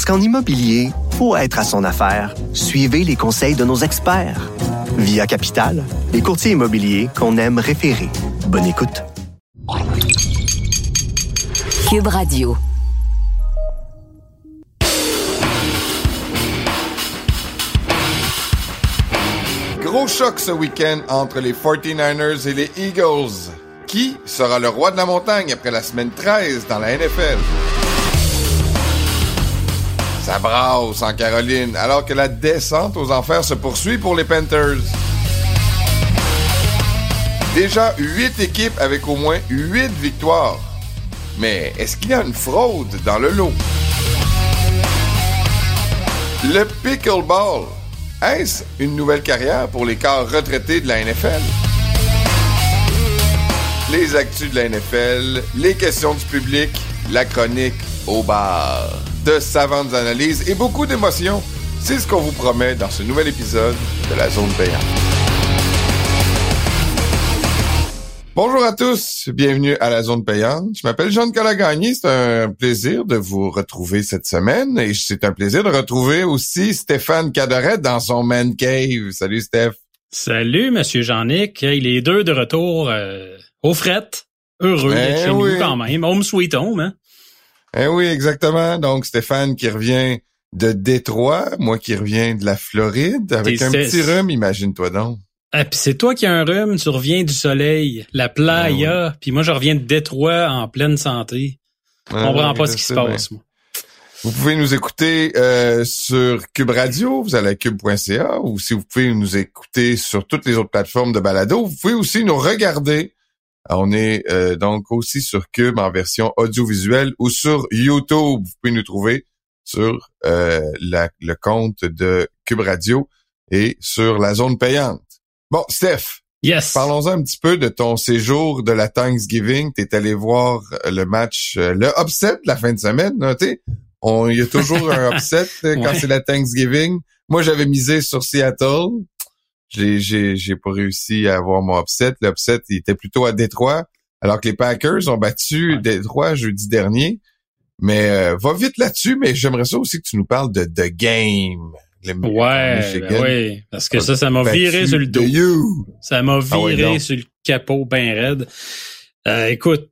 Parce qu'en immobilier, pour être à son affaire, suivez les conseils de nos experts. Via Capital, les courtiers immobiliers qu'on aime référer. Bonne écoute. Cube Radio. Gros choc ce week-end entre les 49ers et les Eagles. Qui sera le roi de la montagne après la semaine 13 dans la NFL? Ça brasse en Caroline alors que la descente aux enfers se poursuit pour les Panthers. Déjà 8 équipes avec au moins 8 victoires. Mais est-ce qu'il y a une fraude dans le lot? Le pickleball. Est-ce une nouvelle carrière pour les corps retraités de la NFL? Les actus de la NFL, les questions du public, la chronique au bar. De savantes analyses et beaucoup d'émotions. C'est ce qu'on vous promet dans ce nouvel épisode de la Zone payante. Bonjour à tous, bienvenue à la zone payante. Je m'appelle Jean Calagagny, c'est un plaisir de vous retrouver cette semaine et c'est un plaisir de retrouver aussi Stéphane Cadorette dans son man cave. Salut Steph. Salut Monsieur Jean-Nic, il est deux de retour euh, au fret, heureux d'être Eh chez oui. nous quand même, home sweet home. Hein? Eh oui, exactement. Donc Stéphane qui revient de Détroit, moi qui reviens de la Floride avec un petit rhume, imagine-toi donc. Ah, puis c'est toi qui as un rhume, tu reviens du soleil, la playa, puis moi je reviens de Détroit en pleine santé. Je Ouais, comprends ouais, pas ce qui se passe, moi. Vous pouvez nous écouter euh, sur Cube Radio, vous allez à cube.ca, ou si vous pouvez nous écouter sur toutes les autres plateformes de balado, vous pouvez aussi nous regarder. On est euh, donc aussi sur Cube en version audiovisuelle ou sur YouTube. Vous pouvez nous trouver sur euh, la- le compte de Cube Radio et sur la zone payante. Bon, Steph, Yes. Parlons un petit peu de ton séjour de la Thanksgiving. T'es allé voir euh, le match, euh, le upset de la fin de semaine. On, il y a toujours un upset euh, quand Ouais. c'est la Thanksgiving. Moi, j'avais misé sur Seattle. J'ai, j'ai, j'ai pas réussi à avoir mon upset. L'upset, il était plutôt à Détroit, alors que les Packers ont battu. Détroit jeudi dernier. Mais euh, va vite là-dessus, mais j'aimerais ça aussi que tu nous parles de The Game. Le Ouais, ben oui, parce que ça, ça m'a viré sur le dos. You. Ça m'a Ah viré sur le capot ben raide. Euh, écoute,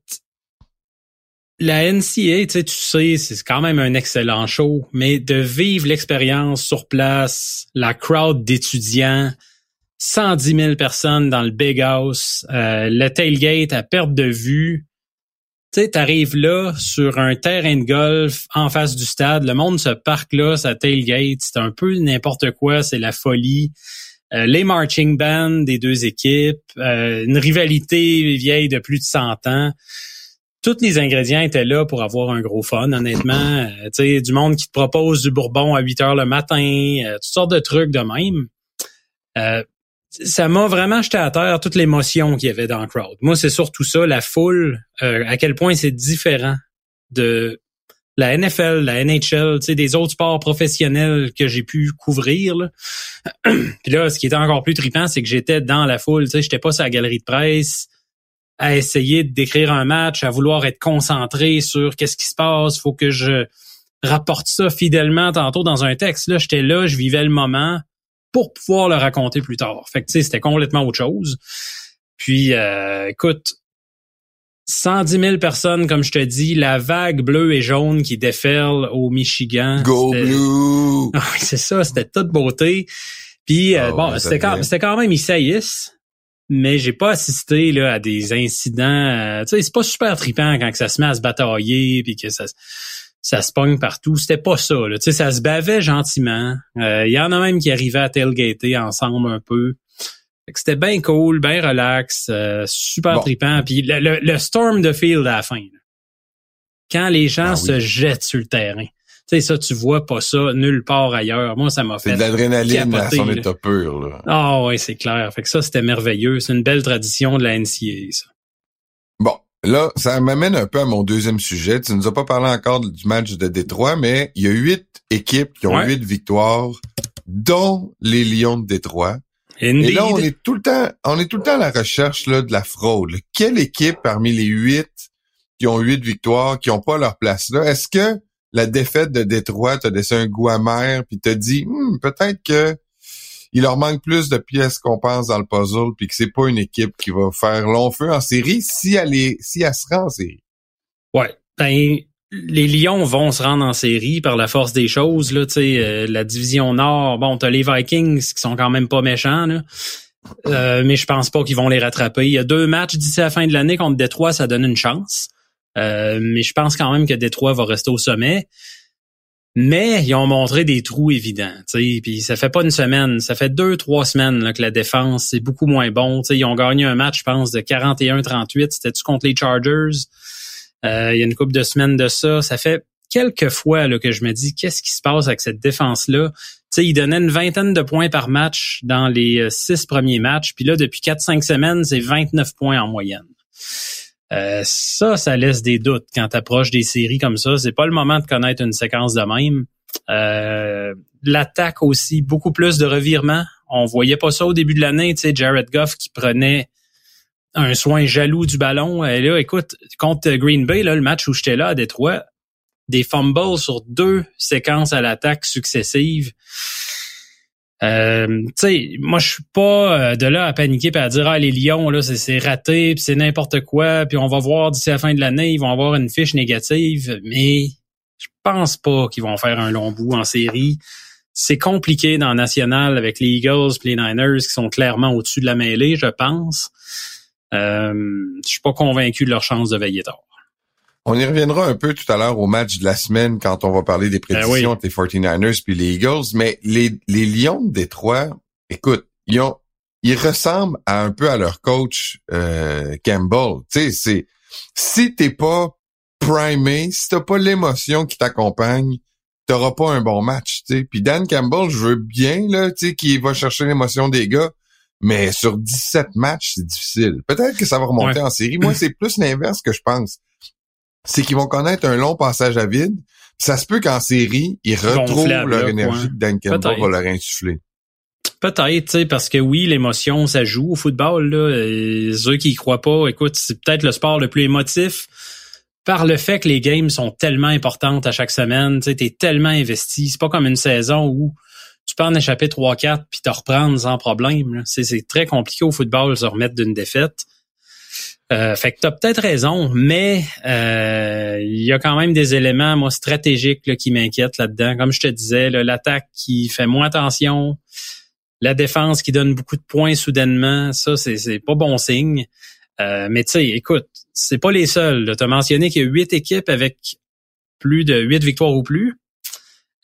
la NCA, tu sais, tu sais, c'est quand même un excellent show, mais de vivre l'expérience sur place, la crowd d'étudiants, 110 000 personnes dans le big house, euh, le tailgate à perte de vue. Tu sais, là sur un terrain de golf en face du stade, le monde se parque là, ça tailgate, c'est un peu n'importe quoi, c'est la folie. Euh, les marching bands des deux équipes, euh, une rivalité vieille de plus de 100 ans. Tous les ingrédients étaient là pour avoir un gros fun, honnêtement. Tu sais, du monde qui te propose du bourbon à 8 heures le matin, toutes sortes de trucs de même. Ça m'a vraiment jeté à terre toute l'émotion qu'il y avait dans le crowd. Moi, c'est surtout ça, la foule, euh, à quel point c'est différent de la NFL, la NHL, des autres sports professionnels que j'ai pu couvrir. Là. Puis là, ce qui était encore plus trippant, c'est que j'étais dans la foule. Sais, j'étais pas sur la galerie de presse à essayer de décrire un match, à vouloir être concentré sur qu'est-ce qui se passe. Faut que je rapporte ça fidèlement tantôt dans un texte. Là, j'étais là, je vivais le moment pour pouvoir le raconter plus tard. Fait que tu sais, c'était complètement autre chose. Puis, euh, écoute, 110 000 personnes, comme je te dis, la vague bleue et jaune qui déferle au Michigan. Go Blue! ah oui, c'est ça, c'était toute beauté. Puis euh, Ah bon, c'était quand, quand même ils saillissent, mais j'ai pas assisté là à des incidents. euh, tu sais, c'est pas super trippant quand que ça se met à se batailler puis que ça ça se pogne partout. C'était pas ça. Là. Tu sais, ça se bavait gentiment. Euh, Il y en a même qui arrivaient à tailgater ensemble un peu. C'était bien cool, bien relax, euh, super Bon. trippant. Puis le, le- le storm de field à la fin. là. Quand les gens Ah oui. se jettent sur le terrain sais, ça, tu vois pas ça nulle part ailleurs. Moi, ça m'a fait. C'est de l'adrénaline à son état pur. Ah oui, c'est clair. Fait que ça, c'était merveilleux. C'est une belle tradition de la NCA, ça. Bon, là, ça m'amène un peu à mon deuxième sujet. Tu nous as pas parlé encore du match de Détroit, mais il y a huit équipes qui ont Ouais. huit victoires, dont les Lions de Détroit. Et là, on est tout le temps, on est tout le temps à la recherche là, de la fraude. Quelle équipe parmi les huit qui ont huit victoires, qui ont pas leur place là? Est-ce que la défaite de Détroit t'a laissé un goût amer puis t'a dit Hmm, peut-être que il leur manque plus de pièces qu'on pense dans le puzzle puis que c'est pas une équipe qui va faire long feu en série si elle est, si elle se rend en série. Ouais. Ben, les Lions vont se rendre en série par la force des choses. Là, euh, la division Nord, bon, t'as les Vikings qui sont quand même pas méchants. Euh, mais je pense pas qu'ils vont les rattraper. Il y a deux matchs d'ici la fin de l'année contre Détroit, ça donne une chance. Euh, mais je pense quand même que Détroit va rester au sommet. Mais ils ont montré des trous évidents. Puis ça fait pas une semaine, ça fait deux, trois semaines là, que la défense c'est beaucoup moins bon. Ils ont gagné un match, je pense, de 41-38. C'était-tu contre les Chargers? Euh, il y a une couple de semaines de ça. Ça fait quelques fois que je me dis qu'est-ce qui se passe avec cette défense-là? Tu sais, ils donnaient une vingtaine de points par match dans les euh, six premiers matchs. Puis là, depuis 4-5 semaines, c'est 29 points en moyenne. Euh, ça, ça laisse des doutes quand tu approches des séries comme ça. C'est pas le moment de connaître une séquence de même. Euh, L'attaque aussi, beaucoup plus de revirements. On voyait pas ça au début de l'année. Tu sais, Jared Goff qui prenait un soin jaloux du ballon. Et là, écoute, contre Green Bay, là, le match où j'étais là à Détroit, des fumbles sur deux séquences à l'attaque successives. Euh, tu sais, moi je suis pas euh, de là à paniquer et à dire ah les Lions là c'est- raté puis c'est n'importe quoi puis on va voir d'ici la fin de l'année ils vont avoir une fiche négative mais je pense pas qu'ils vont faire un long bout en série. C'est compliqué dans le national avec les Eagles et les Niners qui sont clairement au-dessus de la mêlée, je pense. Euh, je suis pas convaincu de leur chance de veiller tard. On y reviendra un peu tout à l'heure au match de la semaine quand on va parler des prédictions Ben oui. entre les 49ers puis les Eagles. Mais les, les Lions de Détroit, écoute, ils ont, ils ressemblent à un peu à leur coach euh, Campbell. Tu sais, c'est si t'es pas primé, si t'as pas l'émotion qui t'accompagne, t'auras pas un bon match. Tu sais. Puis Dan Campbell, je veux bien là, tu sais, qu'il va chercher l'émotion des gars. Mais sur 17 matchs, c'est difficile. Peut-être que ça va remonter en série. Moi, c'est plus l'inverse que je pense c'est qu'ils vont connaître un long passage à vide. Ça se peut qu'en série, ils retrouvent leur là, énergie que Dan Campbell va leur insuffler. Peut-être, parce que oui, l'émotion, ça joue au football. Là. Et ceux qui y croient pas, écoute, c'est peut-être le sport le plus émotif par le fait que les games sont tellement importantes à chaque semaine. Tu t'es tellement investi. C'est pas comme une saison où tu peux en échapper 3-4 puis te reprendre sans problème. c'est très compliqué au football de se remettre d'une défaite. Euh, fait que t'as peut-être raison, mais euh, il y a quand même des éléments, moi, stratégiques là, qui m'inquiètent là-dedans. Comme je te disais, l'attaque qui fait moins attention, la défense qui donne beaucoup de points soudainement, ça, c'est, pas bon signe. Euh, mais tu sais, écoute, c'est pas les seuls. Tu as mentionné qu'il y a huit équipes avec plus de huit victoires ou plus.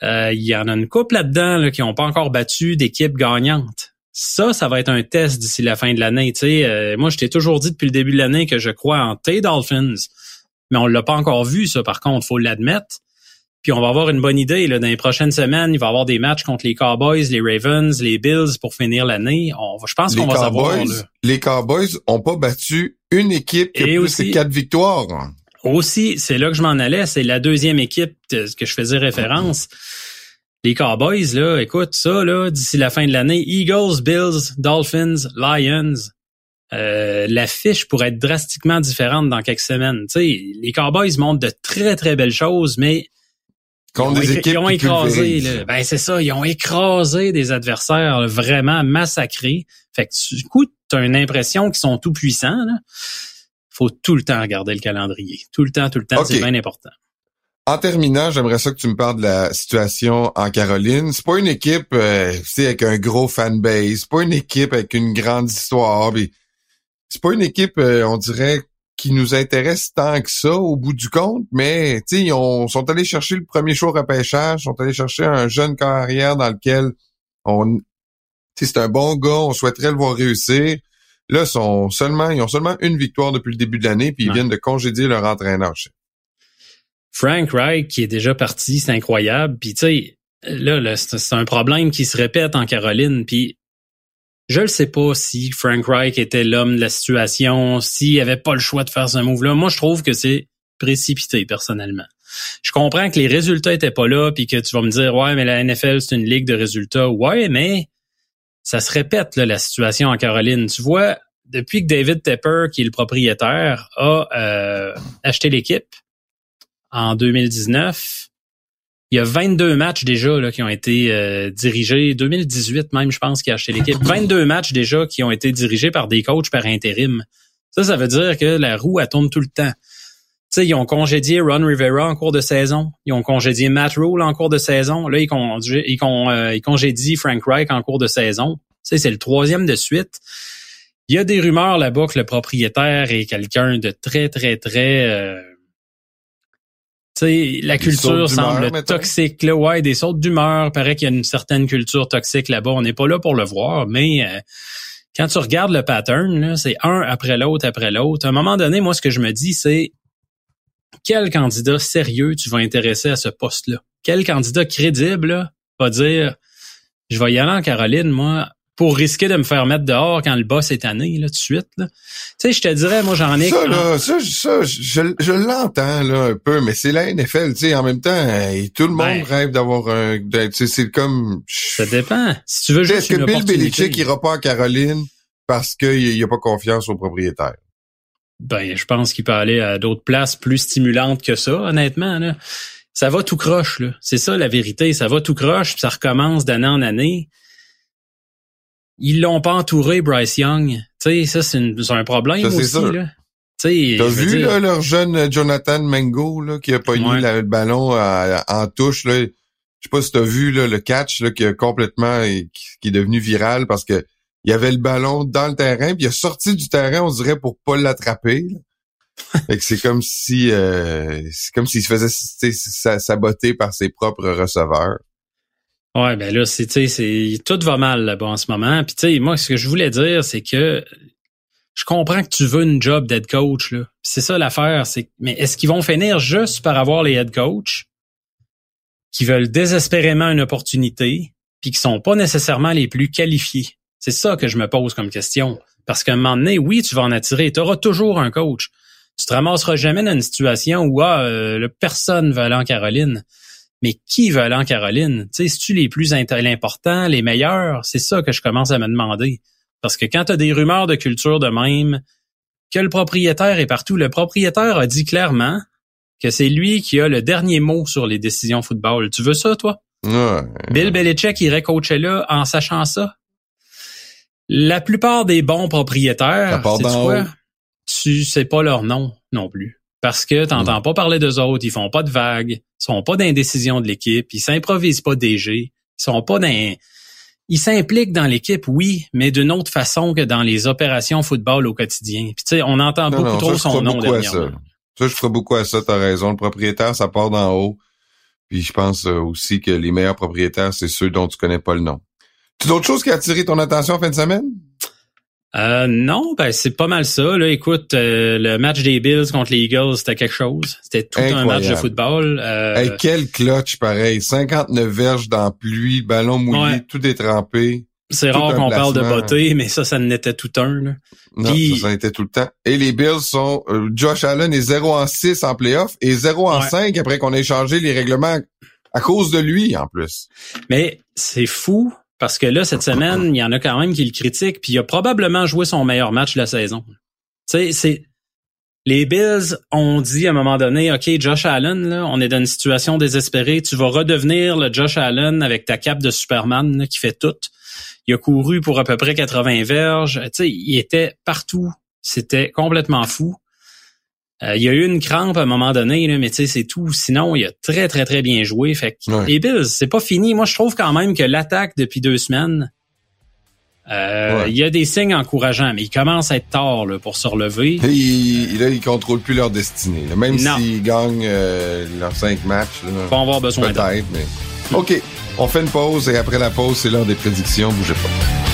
Euh, Il y en a une couple là-dedans là, qui n'ont pas encore battu d'équipes gagnantes. Ça, ça va être un test d'ici la fin de l'année. Tu sais, euh, moi, je t'ai toujours dit depuis le début de l'année que je crois en tes Dolphins, mais on l'a pas encore vu, ça, par contre, faut l'admettre. Puis on va avoir une bonne idée. Là, dans les prochaines semaines, il va y avoir des matchs contre les Cowboys, les Ravens, les Bills pour finir l'année. On va- Je pense qu'on va savoir. Les Cowboys ont pas battu une équipe qui a Et plus aussi- que quatre victoires. Aussi, c'est là que je m'en allais, c'est la deuxième équipe de que je faisais référence. Les Cowboys, là, écoute, ça, là, d'ici la fin de l'année, Eagles, Bills, Dolphins, Lions, euh, la fiche pourrait être drastiquement différente dans quelques semaines. Tu sais, les Cowboys montrent de très, très belles choses, mais Contre ils des ont, écra- équipes ils ont écrasé, là. ben c'est ça, ils ont écrasé des adversaires là, vraiment massacrés. Fait que du coup, tu as une impression qu'ils sont tout puissants. Là. Faut tout le temps regarder le calendrier. Tout le temps, tout le temps, c'est bien important. En terminant, j'aimerais ça que tu me parles de la situation en Caroline. C'est pas une équipe, euh, tu sais, avec un gros fanbase. C'est pas une équipe avec une grande histoire. C'est pas une équipe, euh, on dirait, qui nous intéresse tant que ça au bout du compte. Mais tu sais, ils ont- sont allés chercher le premier choix au repêchage, sont allés chercher un jeune carrière dans lequel on, tu sais, c'est un bon gars, on souhaiterait le voir réussir. Là, ils sont seulement, ils ont seulement une victoire depuis le début de l'année, puis ils Ouais. viennent de congédier leur entraîneur. Frank Wright qui est déjà parti, c'est incroyable. Puis tu sais, là, là c'est un problème qui se répète en Caroline. Puis je ne sais pas si Frank Reich était l'homme de la situation, s'il avait pas le choix de faire ce move-là. Moi, je trouve que c'est précipité, personnellement. Je comprends que les résultats étaient pas là, puis que tu vas me dire, ouais, mais la NFL, c'est une ligue de résultats. Ouais, mais ça se répète, là, la situation en Caroline. Tu vois, depuis que David Tepper, qui est le propriétaire, a euh, acheté l'équipe en 2019, il y a 22 matchs déjà là, qui ont été euh, dirigés, 2018 même, je pense, qui a acheté l'équipe. 22 matchs déjà qui ont été dirigés par des coachs par intérim. Ça, ça veut dire que la roue, elle tourne tout le temps. Tu sais, ils ont congédié Ron Rivera en cours de saison. Ils ont congédié Matt Rule en cours de saison. Là, ils, ils, euh, ils congédient Frank Reich en cours de saison. Tu sais, c'est le troisième de suite. Il y a des rumeurs là-bas que le propriétaire est quelqu'un de très, très, très... Euh, sais, la culture semble toxique. Là, ouais, des sortes d'humeur. Paraît qu'il y a une certaine culture toxique là-bas. On n'est pas là pour le voir, mais euh, quand tu regardes le pattern, c'est un après l'autre après l'autre. À un moment donné, moi, ce que je me dis, c'est quel candidat sérieux tu vas intéresser à ce poste-là? Quel candidat crédible va dire je vais y aller en Caroline, moi, pour risquer de me faire mettre dehors quand le boss est tanné, là, tout de suite. Là. Tu sais, je te dirais, moi, j'en ai... Ça, là, ça, ça, je, je l'entends, là, un peu, mais c'est la NFL, tu sais, en même temps, tout le monde ben. rêve d'avoir un... Tu sais, c'est comme... Ça dépend. Si tu veux juste Est-ce que Bill Belichick ira pas en Caroline parce qu'il a pas confiance au propriétaire? Ben, je pense qu'il peut aller à d'autres places plus stimulantes que ça, honnêtement, là. Ça va tout croche, là. C'est ça, la vérité. Ça va tout croche, puis ça recommence d'année en année ils l'ont pas entouré, Bryce Young. Tu sais, ça, c'est un problème aussi, là. T'as vu là, leur jeune Jonathan Mango là, qui a pogné le ballon en touche là. Je sais pas si t'as vu là, le catch là, qui a complètement qui, est devenu viral parce que il y avait le ballon dans le terrain, puis il a sorti du terrain, on dirait, pour pas l'attraper. c'est comme si euh, c'est comme s'il se faisait saboter par ses propres receveurs. Ouais, ben là, c'est, c'est, tout va mal là-bas en ce moment. Puis tu sais, moi, ce que je voulais dire, c'est que je comprends que tu veux une job d'head coach, là. c'est ça l'affaire, c'est mais est-ce qu'ils vont finir juste par avoir les head coach qui veulent désespérément une opportunité, puis qui sont pas nécessairement les plus qualifiés? C'est ça que je me pose comme question. Parce qu'à un moment donné, oui, tu vas en attirer. Tu auras toujours un coach. Tu te ramasseras jamais dans une situation où ah, euh, personne veut aller en Caroline. Mais qui veut aller en Caroline? Tu sais, c'est-tu les plus importants, les meilleurs? C'est ça que je commence à me demander. Parce que quand tu as des rumeurs de culture de même, que le propriétaire est partout, le propriétaire a dit clairement que c'est lui qui a le dernier mot sur les décisions football. Tu veux ça, toi? Bill Belichick irait coacher là en sachant ça? La plupart des bons propriétaires, tu sais pas leur nom non plus parce que t'entends pas parler d'eux autres, ils font pas de vagues, ils sont pas d'indécision de l'équipe, ils s'improvisent pas DG, ils sont pas dans ils s'impliquent dans l'équipe, oui, mais d'une autre façon que dans les opérations football au quotidien. Puis tu sais, on entend beaucoup trop son nom dernièrement. Ça. ça, je ferai beaucoup à ça, t'as raison. Le propriétaire, ça part d'en haut. Puis je pense euh, aussi que les meilleurs propriétaires, c'est ceux dont tu connais pas le nom. Tu d'autres choses qui a attiré ton attention en fin de semaine? Euh, non, ben c'est pas mal ça. Là, écoute, euh, le match des Bills contre les Eagles, c'était quelque chose. C'était tout un match de football. Euh... quel clutch pareil. 59 verges dans pluie, ballon mouillé, tout est trempé. C'est rare qu'on parle de beauté, mais ça, ça n'était tout un. Là. Non, ça, en était tout le temps. Et les Bills sont... Euh, Josh Allen est 0 en 6 en playoff et 0 en 5 après qu'on ait changé les règlements à cause de lui, en plus. Mais c'est fou parce que là, cette semaine, il y en a quand même qui le critiquent, puis il a probablement joué son meilleur match de la saison. Tu c'est les Bills ont dit à un moment donné, OK, Josh Allen, on est dans une situation désespérée. Tu vas redevenir le Josh Allen avec ta cape de Superman qui fait tout. Il a couru pour à peu près 80 verges. Tu sais, il était partout. C'était complètement fou. Euh, il y a eu une crampe à un moment donné, là, mais tu sais, c'est tout. Sinon, il a très, très, très bien joué. Fait que les Bills, c'est pas fini. Moi, je trouve quand même que l'attaque depuis deux semaines, euh, il y a des signes encourageants, mais il commence à être tard là, pour se relever. Et il, là, ils contrôlent plus leur destinée. Même s'ils gagnent euh, leurs cinq matchs. Là, Ils avoir besoin Peut-être, mais... OK, on fait une pause et après la pause, c'est l'heure des prédictions. Bougez pas.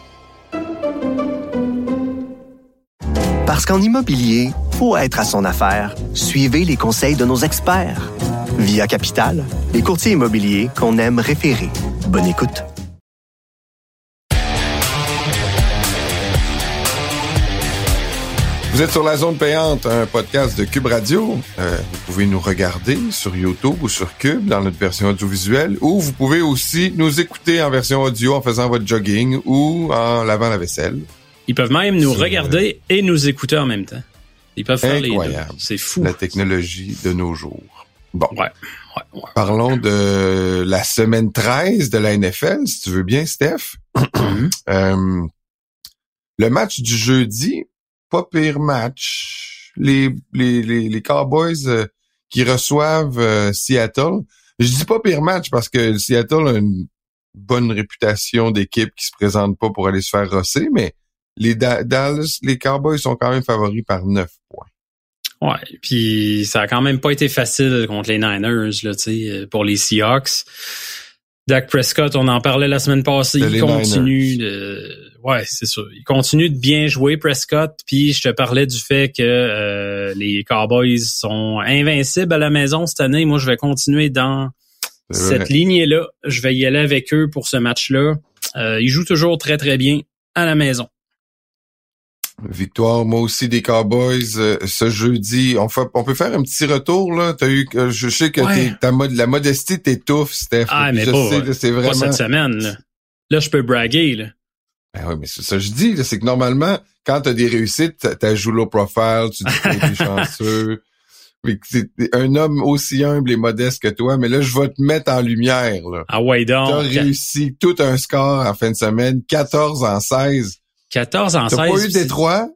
Parce qu'en immobilier, pour être à son affaire, suivez les conseils de nos experts. Via Capital, les courtiers immobiliers qu'on aime référer. Bonne écoute. Vous êtes sur la zone payante, un podcast de Cube Radio. Euh, vous pouvez nous regarder sur YouTube ou sur Cube dans notre version audiovisuelle, ou vous pouvez aussi nous écouter en version audio en faisant votre jogging ou en lavant la vaisselle. Ils peuvent même nous regarder et nous écouter en même temps. Ils peuvent faire les deux. Incroyable. C'est fou. La technologie de nos jours. Bon, Ouais, ouais, ouais. parlons de la semaine 13 de la NFL, si tu veux bien, Steph. Mhm. Euh, le match du jeudi, pas pire match. Les, les, les, les Cowboys euh, qui reçoivent euh, Seattle. Je dis pas pire match parce que Seattle a une bonne réputation d'équipe qui se présente pas pour aller se faire rosser, mais les Da- Dallas, les Cowboys sont quand même favoris par 9 points. Ouais, puis ça a quand même pas été facile contre les Niners là, tu sais, euh, pour les Seahawks. Dak Prescott, on en parlait la semaine passée, il continue de Ouais, c'est sûr. Il continue de bien jouer Prescott, puis je te parlais du fait que euh, les Cowboys sont invincibles à la maison cette année. Moi, je vais continuer dans cette vrai. lignée-là. Je vais y aller avec eux pour ce match-là. Euh, ils jouent toujours très très bien à la maison. Victoire, moi aussi des Cowboys euh, ce jeudi. On, fait, on peut faire un petit retour là. T'as eu, euh, je sais que Ouais. t'es- ta mod- la modestie t'étouffe, Steph. Ah, mais je pas- sais, là, c'est Pas vraiment. cette semaine. Là, là je peux braguer. Là. Ben oui, mais c'est ça que je dis, c'est que normalement, quand t'as des réussites, t'as- t'ajoutes low profile, tu dis que t'es chanceux. Mais c'est un homme aussi humble et modeste que toi, mais là, je vais te mettre en lumière, là. Ah ouais T'as donc. réussi tout un score en fin de semaine, 14 en 16. 14 en T'as 16. pas eu Détroit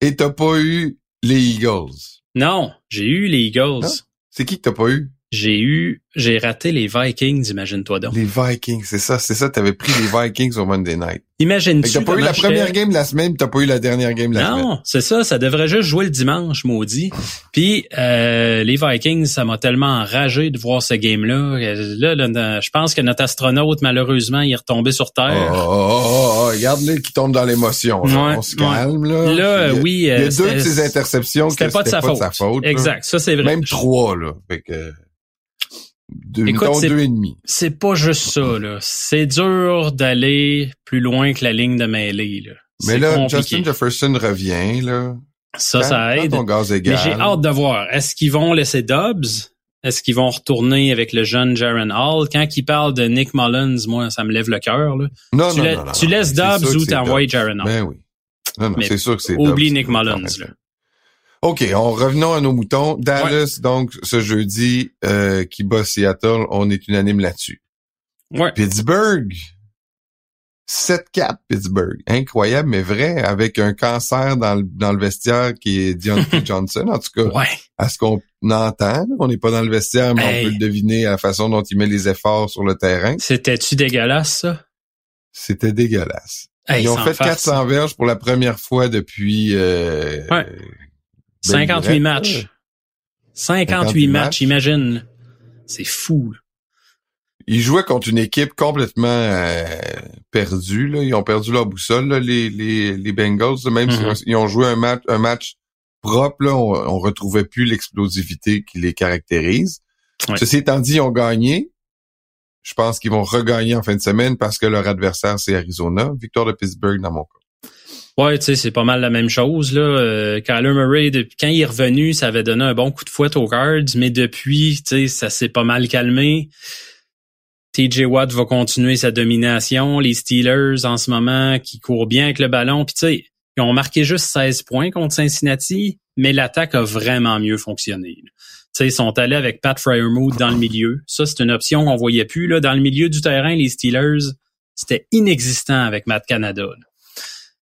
et t'as pas eu les Eagles. Non, j'ai eu les Eagles. C'est qui que t'as pas eu? J'ai eu, j'ai raté les Vikings, imagine-toi donc. Les Vikings, c'est ça, c'est ça, t'avais pris les Vikings au Monday Night. Imagine-tu t'as pas eu la première game de la semaine, t'as pas eu la dernière game de la semaine. Non, c'est ça, ça devrait juste jouer le dimanche, maudit. Puis euh, les Vikings, ça m'a tellement enragé de voir ce game-là. Là, là, je pense que notre astronaute, malheureusement, il est retombé sur Terre. oh, oh, oh, oh, regarde-le qui tombe dans l'émotion. Ouais, On se ouais. calme, là. Là, Puis, euh, oui, Il y a euh, deux de ses interceptions C'était pas de sa faute. faute, là. exact, ça c'est vrai. Même trois, là. Fait que, deux, Écoute, mettons c'est- deux et demi. C'est pas juste ça, là. C'est dur d'aller plus loin que la ligne de mêlée, là. Mais là, compliqué. Justin Jefferson revient, là. Ça, ça Quand- aide. ton gaz Mais j'ai hâte de voir. Est-ce qu'ils vont laisser Dobbs? Est-ce qu'ils vont retourner avec le jeune Jaron Hall? Quand il parle de Nick Mullins, moi, ça me lève le cœur. là. Non, tu, non, la- non, non, tu laisses Dobbs ou t'envoies. Jaron Hall? Ben oui. Non, non, c'est sûr que c'est Oublie Dobbs Nick Mullins. Là. OK, on revenons à nos moutons. Dallas, donc, ce jeudi, euh, qui bat Seattle, on est unanime là-dessus. Ouais. Pittsburgh. 7-4 Pittsburgh. Incroyable, mais vrai, avec un cancer dans le, dans le vestiaire qui est Deontay Johnson. En tout cas, Ouais. à ce qu'on entend, on n'est pas dans le vestiaire, mais Hey. on peut le deviner à la façon dont il met les efforts sur le terrain. C'était-tu dégueulasse, ça? C'était dégueulasse. Hey, Ils ont fait farce. 400 verges pour la première fois depuis... Euh, Ouais. Belle 58 lurette, matchs. là. 58, 58 matchs, matchs. imagine. C'est fou. là. Ils jouaient contre une équipe complètement euh, perdue. Là. Ils ont perdu leur boussole, là, les, les, les Bengals. Même Mhm. s'ils ont joué un match, un match propre, là, on, on retrouvait plus l'explosivité qui les caractérise. Ouais. Ceci étant dit, ils ont gagné. Je pense qu'ils vont regagner en fin de semaine parce que leur adversaire, c'est Arizona. Victoire de Pittsburgh dans mon cas. Ouais, tu sais, c'est pas mal la même chose. Là. Euh, Kyler Murray, quand il est revenu, ça avait donné un bon coup de fouette aux Cards, mais depuis, tu sais, ça s'est pas mal calmé. TJ Watt va continuer sa domination. Les Steelers, en ce moment, qui courent bien avec le ballon. Puis tu sais, ils ont marqué juste 16 points contre Cincinnati, mais l'attaque a vraiment mieux fonctionné. Tu sais, ils sont allés avec Pat Fryermuth dans le milieu. Ça, c'est une option qu'on voyait plus. Là. Dans le milieu du terrain, les Steelers, c'était inexistant avec Matt Canada.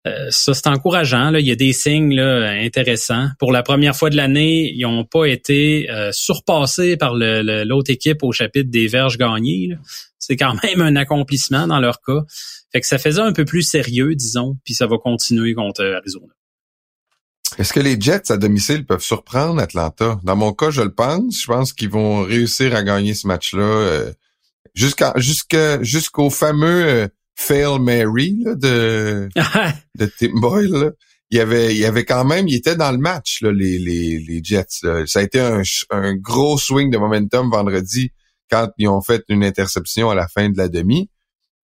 Euh, ça, c'est encourageant. Là. Il y a des signes là, intéressants. Pour la première fois de l'année, ils n'ont pas été euh, surpassés par l'autre équipe au chapitre des verges gagnées. C'est quand même un accomplissement dans leur cas. Fait que ça faisait un peu plus sérieux, disons, puis ça va continuer contre Arizona. Est-ce que les Jets à domicile peuvent surprendre Atlanta? Dans mon cas, je le pense. Je pense qu'ils vont réussir à gagner ce match-là euh, jusqu'au fameux Fail Mary de, de Tim Boyle. Il y avait, il y avait quand même, il était dans le match, là, les, les, les Jets. Ça a été un, un gros swing de momentum vendredi quand ils ont fait une interception à la fin de la demi.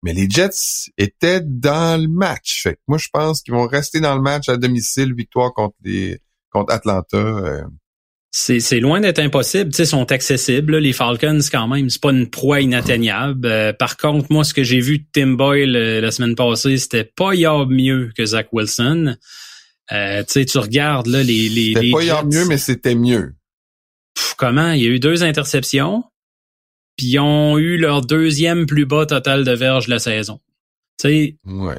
Mais les Jets étaient dans le match. Fait moi, je pense qu'ils vont rester dans le match à domicile, victoire contre les contre Atlanta. Euh, c'est loin d'être impossible. Tu sais, sont accessibles. Les Falcons, quand même, c'est pas une proie inatteignable. Euh, par contre, moi, ce que j'ai vu de Tim Boyle euh, la semaine passée, c'était pas yard mieux que Zach Wilson. Euh, tu sais, tu regardes là les les. C'était pas mieux, mais c'était mieux. comment? Il y a eu deux interceptions, puis ils ont eu leur deuxième plus bas total de verge de la saison. Tu sais. Ouais.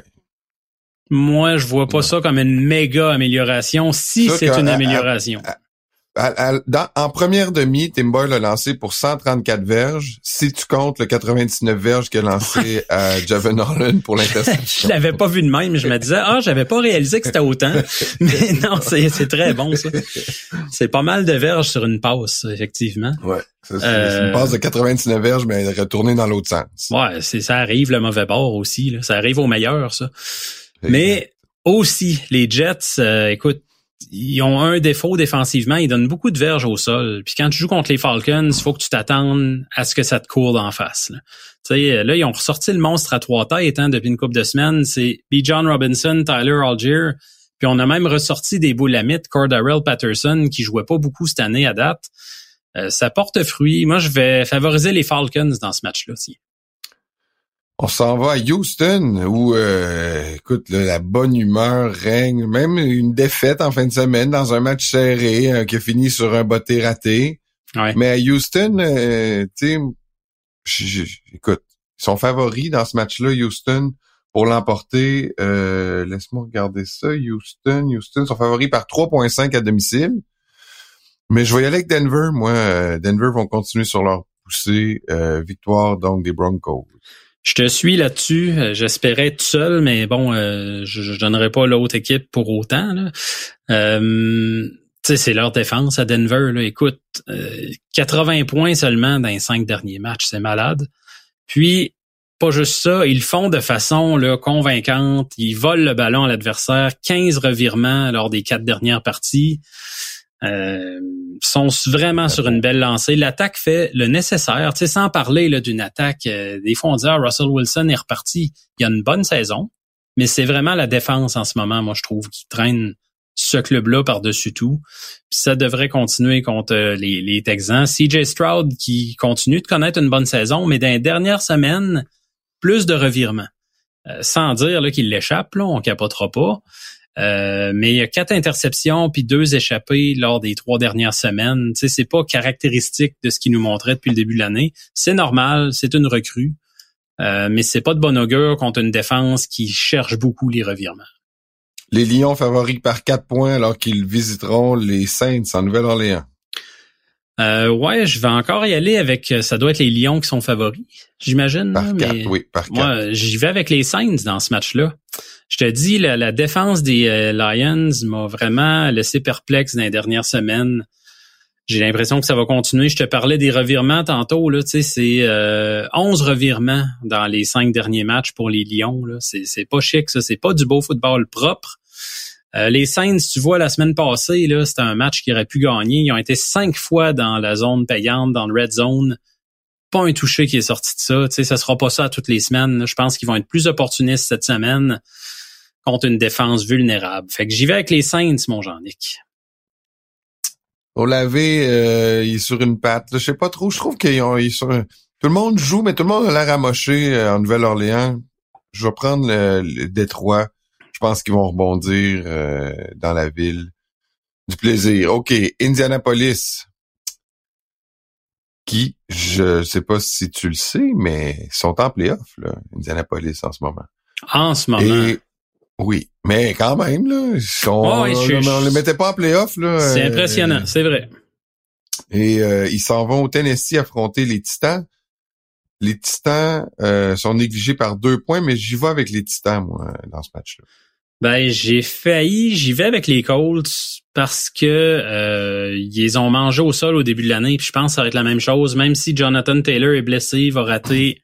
Moi, je vois pas ça comme une méga amélioration, si c'est une amélioration en première demi, Tim Boyle a lancé pour 134 verges. Si tu comptes le 99 verges qu'il a lancé à Javon Holland pour l'interception. je l'avais pas vu de même. Je me disais, ah, j'avais pas réalisé que c'était autant. Mais non, c'est très bon, ça. C'est pas mal de verges sur une passe, effectivement. Ouais. C'est une passe de 99 verges, mais retournée dans l'autre sens. Ouais, c'est ça arrive le mauvais bord aussi. Là. Ça arrive au meilleur, ça. Mais aussi, les Jets, euh, écoute, ils ont un défaut défensivement, ils donnent beaucoup de verges au sol. Puis quand tu joues contre les Falcons, il faut que tu t'attendes à ce que ça te court en face. Là. sais, là, ils ont ressorti le monstre à trois têtes hein, depuis une couple de semaines. C'est B. John Robinson, Tyler Algier. Puis on a même ressorti des boulamites, Cordarrelle Patterson, qui jouait pas beaucoup cette année à date. Euh, ça porte fruit. Moi, je vais favoriser les Falcons dans ce match-là aussi. On s'en va à Houston où, euh, écoute, la bonne humeur règne. Même une défaite en fin de semaine dans un match serré euh, qui a fini sur un botté raté. Mais à Houston, euh, tu sais, écoute, ils sont favoris dans ce match-là, Houston, pour l'emporter. Laisse-moi regarder ça. Houston, Houston sont favoris par 3.5 à domicile. Mais je vais y aller avec Denver. Moi, Denver vont continuer sur leur poussée. victoire donc des Broncos. Je te suis là-dessus. Euh, j'espérais être seul, mais bon, euh, je, je donnerai pas l'autre équipe pour autant. Là. Euh, c'est leur défense à Denver. Là. Écoute, 80 points seulement dans les cinq derniers matchs, c'est malade. Puis, pas juste ça, ils font de façon là, convaincante. Ils volent le ballon à l'adversaire. 15 revirements lors des quatre dernières parties. Euh, sont vraiment sur une belle lancée. L'attaque fait le nécessaire. Tu sais, sans parler d'une attaque, euh, des fois on dit ah, Russell Wilson est reparti. Il y a une bonne saison, mais c'est vraiment la défense en ce moment, moi je trouve, qui traîne ce club-là par-dessus tout. Puis ça devrait continuer contre euh, les, Texans. CJ Stroud qui continue de connaître une bonne saison, mais dans les dernières semaines, plus de revirements. Euh, sans dire qu'il l'échappe, là, on capotera pas. Euh, mais il y a quatre interceptions puis deux échappées lors des trois dernières semaines. Tu sais, c'est pas caractéristique de ce qu'il nous montrait depuis le début de l'année. C'est normal, c'est une recrue, euh, mais c'est pas de bon augure contre une défense qui cherche beaucoup les revirements. Les Lions favoris par quatre points alors qu'ils visiteront les Saints en Nouvelle-Orléans. Euh, ouais, je vais encore y aller avec. Ça doit être les Lions qui sont favoris, j'imagine. Par quatre, oui, par quatre. Moi, j'y vais avec les Saints dans ce match-là je te dis, la, la défense des euh, Lions m'a vraiment laissé perplexe dans les dernières semaines. J'ai l'impression que ça va continuer. Je te parlais des revirements tantôt. Là, c'est euh, 11 revirements dans les cinq derniers matchs pour les Lions. C'est, c'est pas chic, ça. C'est pas du beau football propre. Euh, les Saints, tu vois, la semaine passée, là, c'était un match qui aurait pu gagner. Ils ont été cinq fois dans la zone payante, dans le red zone. Pas un touché qui est sorti de ça. Tu sais, ça sera pas ça toutes les semaines. Je pense qu'ils vont être plus opportunistes cette semaine contre une défense vulnérable. Fait que j'y vais avec les Saints, mon Jean-Nic. Olavé, euh, il est sur une patte. Je sais pas trop. Je trouve qu'ils ont, sont, tout le monde joue, mais tout le monde a l'air amoché euh, en Nouvelle-Orléans. Je vais prendre le, Détroit. Je pense qu'ils vont rebondir euh, dans la ville. Du plaisir. OK. Indianapolis. Qui, je sais pas si tu le sais, mais sont en playoff, là, Indianapolis en ce moment. En ce moment. Oui, mais quand même, là, on, Ouais, je- on, on les mettait pas en playoff, là. C'est euh, impressionnant, c'est vrai. Et euh, ils s'en vont au Tennessee affronter les Titans. Les Titans euh, sont négligés par deux points, mais j'y vais avec les Titans, moi, dans ce match-là. Ben, j'ai failli, j'y vais avec les Colts parce que euh, ils ont mangé au sol au début de l'année, puis je pense que ça va être la même chose. Même si Jonathan Taylor est blessé, il va rater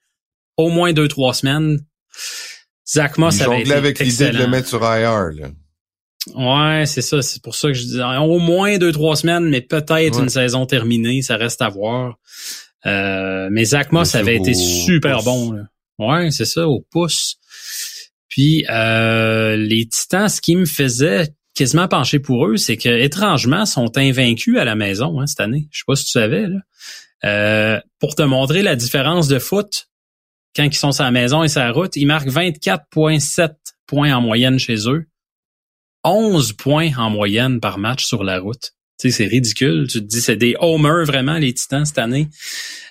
au moins deux, trois semaines. Zach Moss avait été avec l'idée de le mettre sur IR, là. Ouais, c'est ça. C'est pour ça que je dis au moins deux, trois semaines, mais peut-être Ouais. une saison terminée. Ça reste à voir. Euh, mais Zach Moss avait été super pouce. bon. Là. Ouais, c'est ça, au pouce. Puis euh, les Titans, ce qui me faisait quasiment pencher pour eux, c'est que étrangement, sont invaincus à la maison hein, cette année. Je sais pas si tu savais. Là. Euh, pour te montrer la différence de foot, quand ils sont sur la maison et sur la route, ils marquent 24,7 points en moyenne chez eux. 11 points en moyenne par match sur la route. Tu sais, c'est ridicule. Tu te dis, c'est des homers vraiment, les Titans, cette année.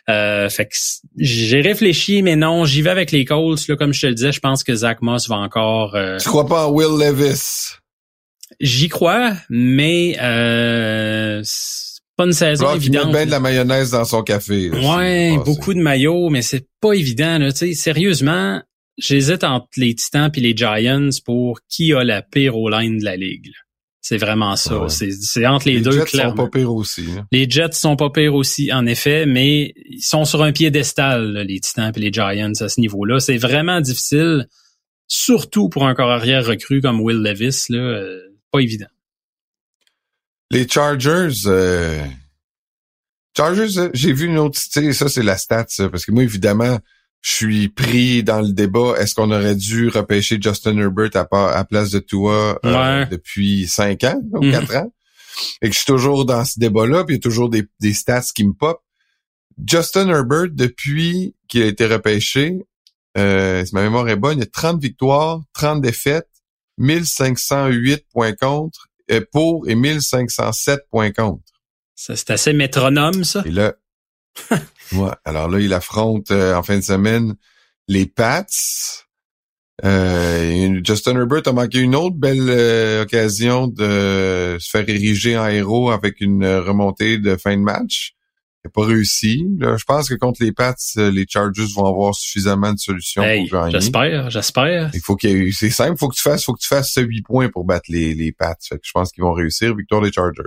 Euh, fait que j'ai réfléchi, mais non, j'y vais avec les Colts. Là, comme je te le disais, je pense que Zach Moss va encore... euh, Tu crois pas en Will Levis? J'y crois, mais euh, c'est pas une saison Genre qu'il met évidente. bien de la mayonnaise dans son café. là, Ouais, beaucoup de maillots, mais c'est pas évident. Là. Sérieusement, j'hésite entre les Titans et les Giants pour qui a la pire O-line de la ligue. là. C'est vraiment ça. Ouais. C'est, entre les, Les deux, Jets sont pas pires aussi. là. Les Jets sont pas pires aussi, en effet, mais ils sont sur un piédestal, là, les Titans et les Giants à ce niveau-là. C'est vraiment difficile, surtout pour un corps arrière recru comme Will Levis. Là, euh, pas évident. Les Chargers, euh, Chargers, euh, j'ai vu une autre, ça c'est la stat, ça, parce que moi évidemment, je suis pris dans le débat. Est-ce qu'on aurait dû repêcher Justin Herbert à, part, à place de Tua euh, depuis cinq ans ou Mhm. quatre ans? Et que je suis toujours dans ce débat-là, puis il y a toujours des, des stats qui me pop. Justin Herbert, depuis qu'il a été repêché, euh, si ma mémoire est bonne, il y a 30 victoires, 30 défaites, 1508 points contre euh, pour et 1507 points contre. Ça, c'est assez métronome, ça. Et là, ouais, alors là, il affronte euh, en fin de semaine les Pats. Euh, Justin Herbert a manqué une autre belle euh, occasion de se faire ériger en héros avec une euh, remontée de fin de match. Il n'a pas réussi. Là, je pense que contre les Pats, euh, les Chargers vont avoir suffisamment de solutions Hey, pour gagner. j'espère, j'espère. Il faut qu'il c'est simple, faut que tu fasses, faut que tu fasses ce 8 points pour battre les, les Pats. Fait que je pense qu'ils vont réussir. Victoire des Chargers.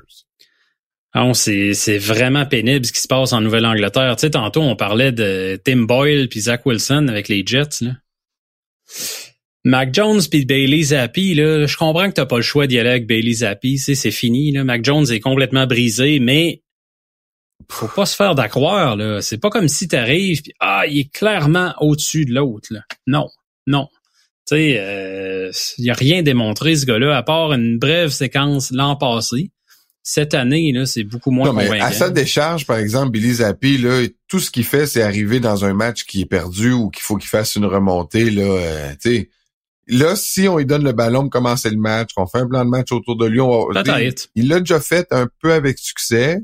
On- c'est, vraiment pénible ce qui se passe en Nouvelle-Angleterre. Tu sais, tantôt, on parlait de Tim Boyle puis Zach Wilson avec les Jets. Mac Jones puis Bailey Zappi, là, je comprends que t'as pas le choix d'y aller avec Bailey Zappi. C'est fini. Là. Mac Jones est complètement brisé, mais faut pas se faire d'accroire. Là. C'est pas comme si t'arrives puis ah, il est clairement au-dessus de l'autre. Non, non. Tu sais, euh, il a rien démontré ce gars-là à part une brève séquence l'an passé. Cette année, là, c'est beaucoup moins Non, mais convaincant. à sa décharge, par exemple, Billy Zappi, là, tout ce qu'il fait, c'est arriver dans un match qui est perdu ou qu'il faut qu'il fasse une remontée, là, euh, sais. Là, si on lui donne le ballon pour commencer le match, qu'on fait un plan de match autour de lui, on va- il l'a déjà fait un peu avec succès,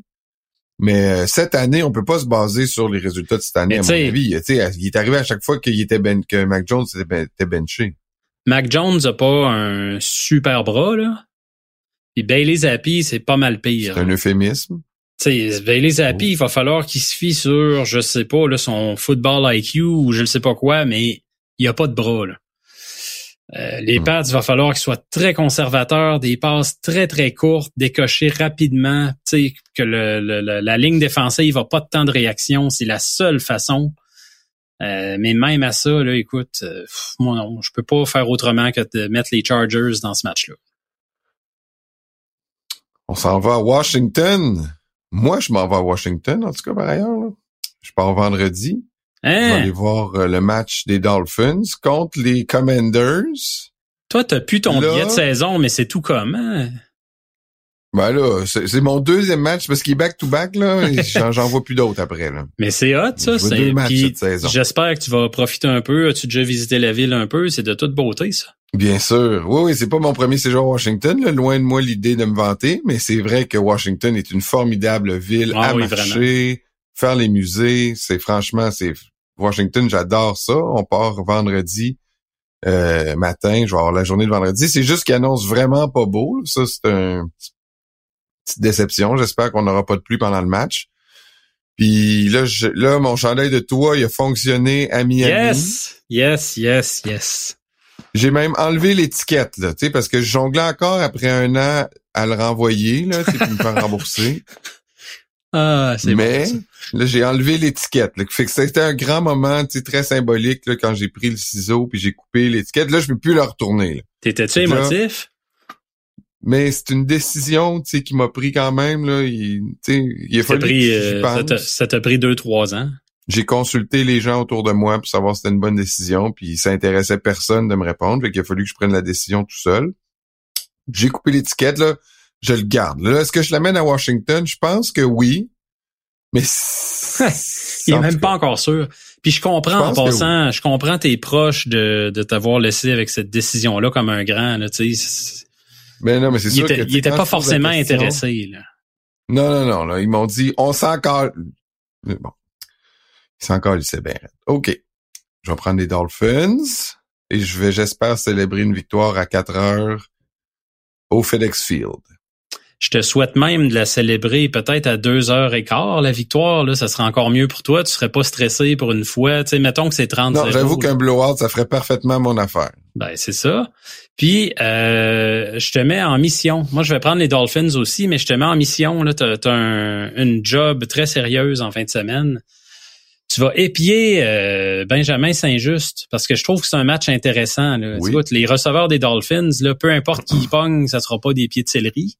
mais euh, cette année, on peut pas se baser sur les résultats de cette année, à mon avis. Il est arrivé à chaque fois qu'il était ben, que Mac Jones était, ben- était benché. Mac Jones a pas un super bras, là. Puis Bailey Zappi, c'est pas mal pire. C'est un euphémisme. Tu sais, Bailey Zappi, il va falloir qu'il se fie sur, je sais pas, là, son football IQ ou je ne sais pas quoi, mais il a pas de bras, là. Euh, les. Pats, il va falloir qu'ils soient très conservateurs, des passes très, très courtes, décochées rapidement, que le, le- la ligne défensive n'a pas de temps de réaction. C'est la seule façon. Euh, mais même à ça, là, écoute, euh, moi non, je peux pas faire autrement que de mettre les Chargers dans ce match-là. On s'en va à Washington. Moi, je m'en vais à Washington, en tout cas, par ailleurs. là. Je pars vendredi. Je vais Hein? aller voir euh, le match des Dolphins contre les Commanders. Toi, t'as plus ton Là- billet de saison, mais c'est tout comme, hein? Ben là, c'est mon deuxième match parce qu'il est back-to-back, là. J'en j'en vois plus d'autres après, là. Mais c'est hot, ça. C'est- deux matchs cette saison. J'espère que tu vas profiter un peu. As-tu déjà visité la ville un peu? C'est de toute beauté, ça. Bien sûr. Oui, oui, c'est pas mon premier séjour à Washington. là. Loin de moi l'idée de me vanter, mais c'est vrai que Washington est une formidable ville Ah à oui, marcher, faire les musées. C'est franchement, c'est Washington, j'adore ça. On part vendredi euh, matin. Je vais avoir la journée de vendredi. C'est juste qu'il annonce vraiment pas beau. Ça, c'est une petite déception. J'espère qu'on n'aura pas de pluie pendant le match. Puis là, je, là, mon chandail de toi, il a fonctionné à Miami. Yes, yes, yes, yes. J'ai même enlevé l'étiquette, là, tu sais, parce que je jonglais encore après un an à le renvoyer, là, pour me faire rembourser. Ah, c'est Mais bon, là, j'ai enlevé l'étiquette. Là, fait que c'était un grand moment, tu sais, très symbolique, là, quand j'ai pris le ciseau puis j'ai coupé l'étiquette. Là, je peux plus le retourner. là. T'étais-tu émotif? Mais c'est une décision, tu sais, qui m'a pris quand même, là. Il, tu sais, il a Ça fallu t'a que pris, euh, ça t'a- pris deux, trois ans? J'ai consulté les gens autour de moi pour savoir si c'était une bonne décision, puis ça intéressait personne de me répondre, fait qu'il a fallu que je prenne la décision tout seul. J'ai coupé l'étiquette, là, je le garde. Là, est-ce que je l'amène à Washington? Je pense que oui. Mais Il est même pas encore sûr. Puis je comprends Je en passant, je comprends tes proches de, de t'avoir laissé avec cette décision-là comme un grand. Là. Mais non, mais c'est il sûr était, que, tu il était pas forcément question- intéressé. Là. Non, non, non, là, ils m'ont dit, on s'en encore. Bon. Ils s'en encore c'est bien. OK. Je vais prendre les Dolphins et je vais, j'espère, célébrer une victoire à 4 heures au FedEx Field. Je te souhaite même de la célébrer peut-être à deux heures et quart, la victoire. Là, ça serait encore mieux pour toi. Tu serais pas stressé pour une fois. Tu sais, mettons que c'est 30 Non, j'avoue qu'un blowout, ça ferait parfaitement mon affaire. Ben, c'est ça. Puis, euh, je te mets en mission. Moi, je vais prendre les Dolphins aussi, mais je te mets en mission. Là, t'as, t'as un- une job très sérieuse en fin de semaine. Tu vas épier euh, Benjamin Saint-Just parce que je trouve que c'est un match intéressant. Là. Oui. Écoute, les receveurs des Dolphins, là, peu importe qui y pogne, ça sera pas des pieds de céleri.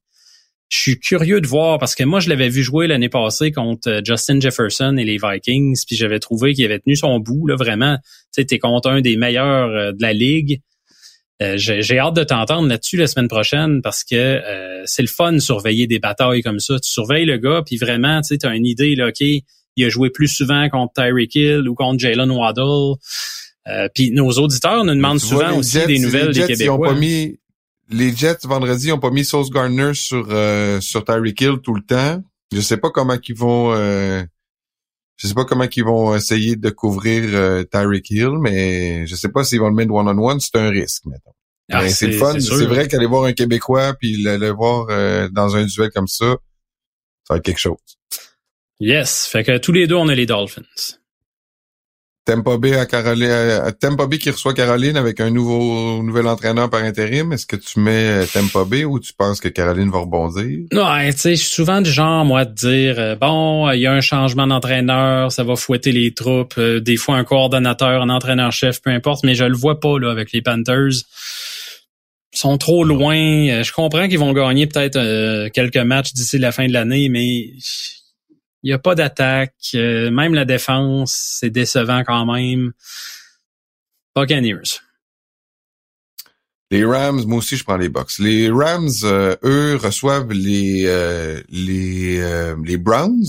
Je suis curieux de voir parce que moi, je l'avais vu jouer l'année passée contre euh, Justin Jefferson et les Vikings, puis j'avais trouvé qu'il avait tenu son bout, là, vraiment. Tu sais, t'es contre un des meilleurs euh, de la ligue. Euh, j'ai hâte de t'entendre là-dessus la semaine prochaine parce que euh, c'est le fun de surveiller des batailles comme ça. Tu surveilles le gars, puis vraiment, tu as une idée, là, OK, il a joué plus souvent contre Tyreek Hill ou contre Jalen Waddle. Euh, puis nos auditeurs nous demandent vois, souvent aussi Jets- des nouvelles les des Jets, ils ont Québécois. pas mis, les Jets, vendredi, ont pas mis Sauce Gardner sur, euh, sur Tyreek Hill tout le temps. Je sais pas comment qu'ils vont, euh, je sais pas comment qu'ils vont essayer de couvrir euh, Tyreek Hill, mais je sais pas s'ils vont le mettre one-on-one, c'est un risque, mettons. Ah, Mais c'est le fun. C'est vrai qu'aller voir un Québécois puis le, le voir euh, dans un duel comme ça, ça va être quelque chose. Yes. Fait que tous les deux, on a les Dolphins. Tampa Bay à Caroline, euh, Tampa Bay qui reçoit Caroline avec un nouveau nouvel entraîneur par intérim. Est-ce que tu mets euh, Tampa Bay ou tu penses que Caroline va rebondir? Ouais, tu sais, je suis souvent du genre, moi, de dire, euh, bon, il y a un changement d'entraîneur, ça va fouetter les troupes, des fois un coordonnateur, un entraîneur-chef, peu importe, mais je le vois pas, là, avec les Panthers. Ils sont trop loin. Je comprends qu'ils vont gagner peut-être quelques matchs d'ici la fin de l'année, mais il y a pas d'attaque. Euh, même la défense, c'est décevant quand même. Buccaneers. Les Rams, moi aussi je prends les Bucks. Les Rams, euh, eux, reçoivent les euh, les euh, les Browns.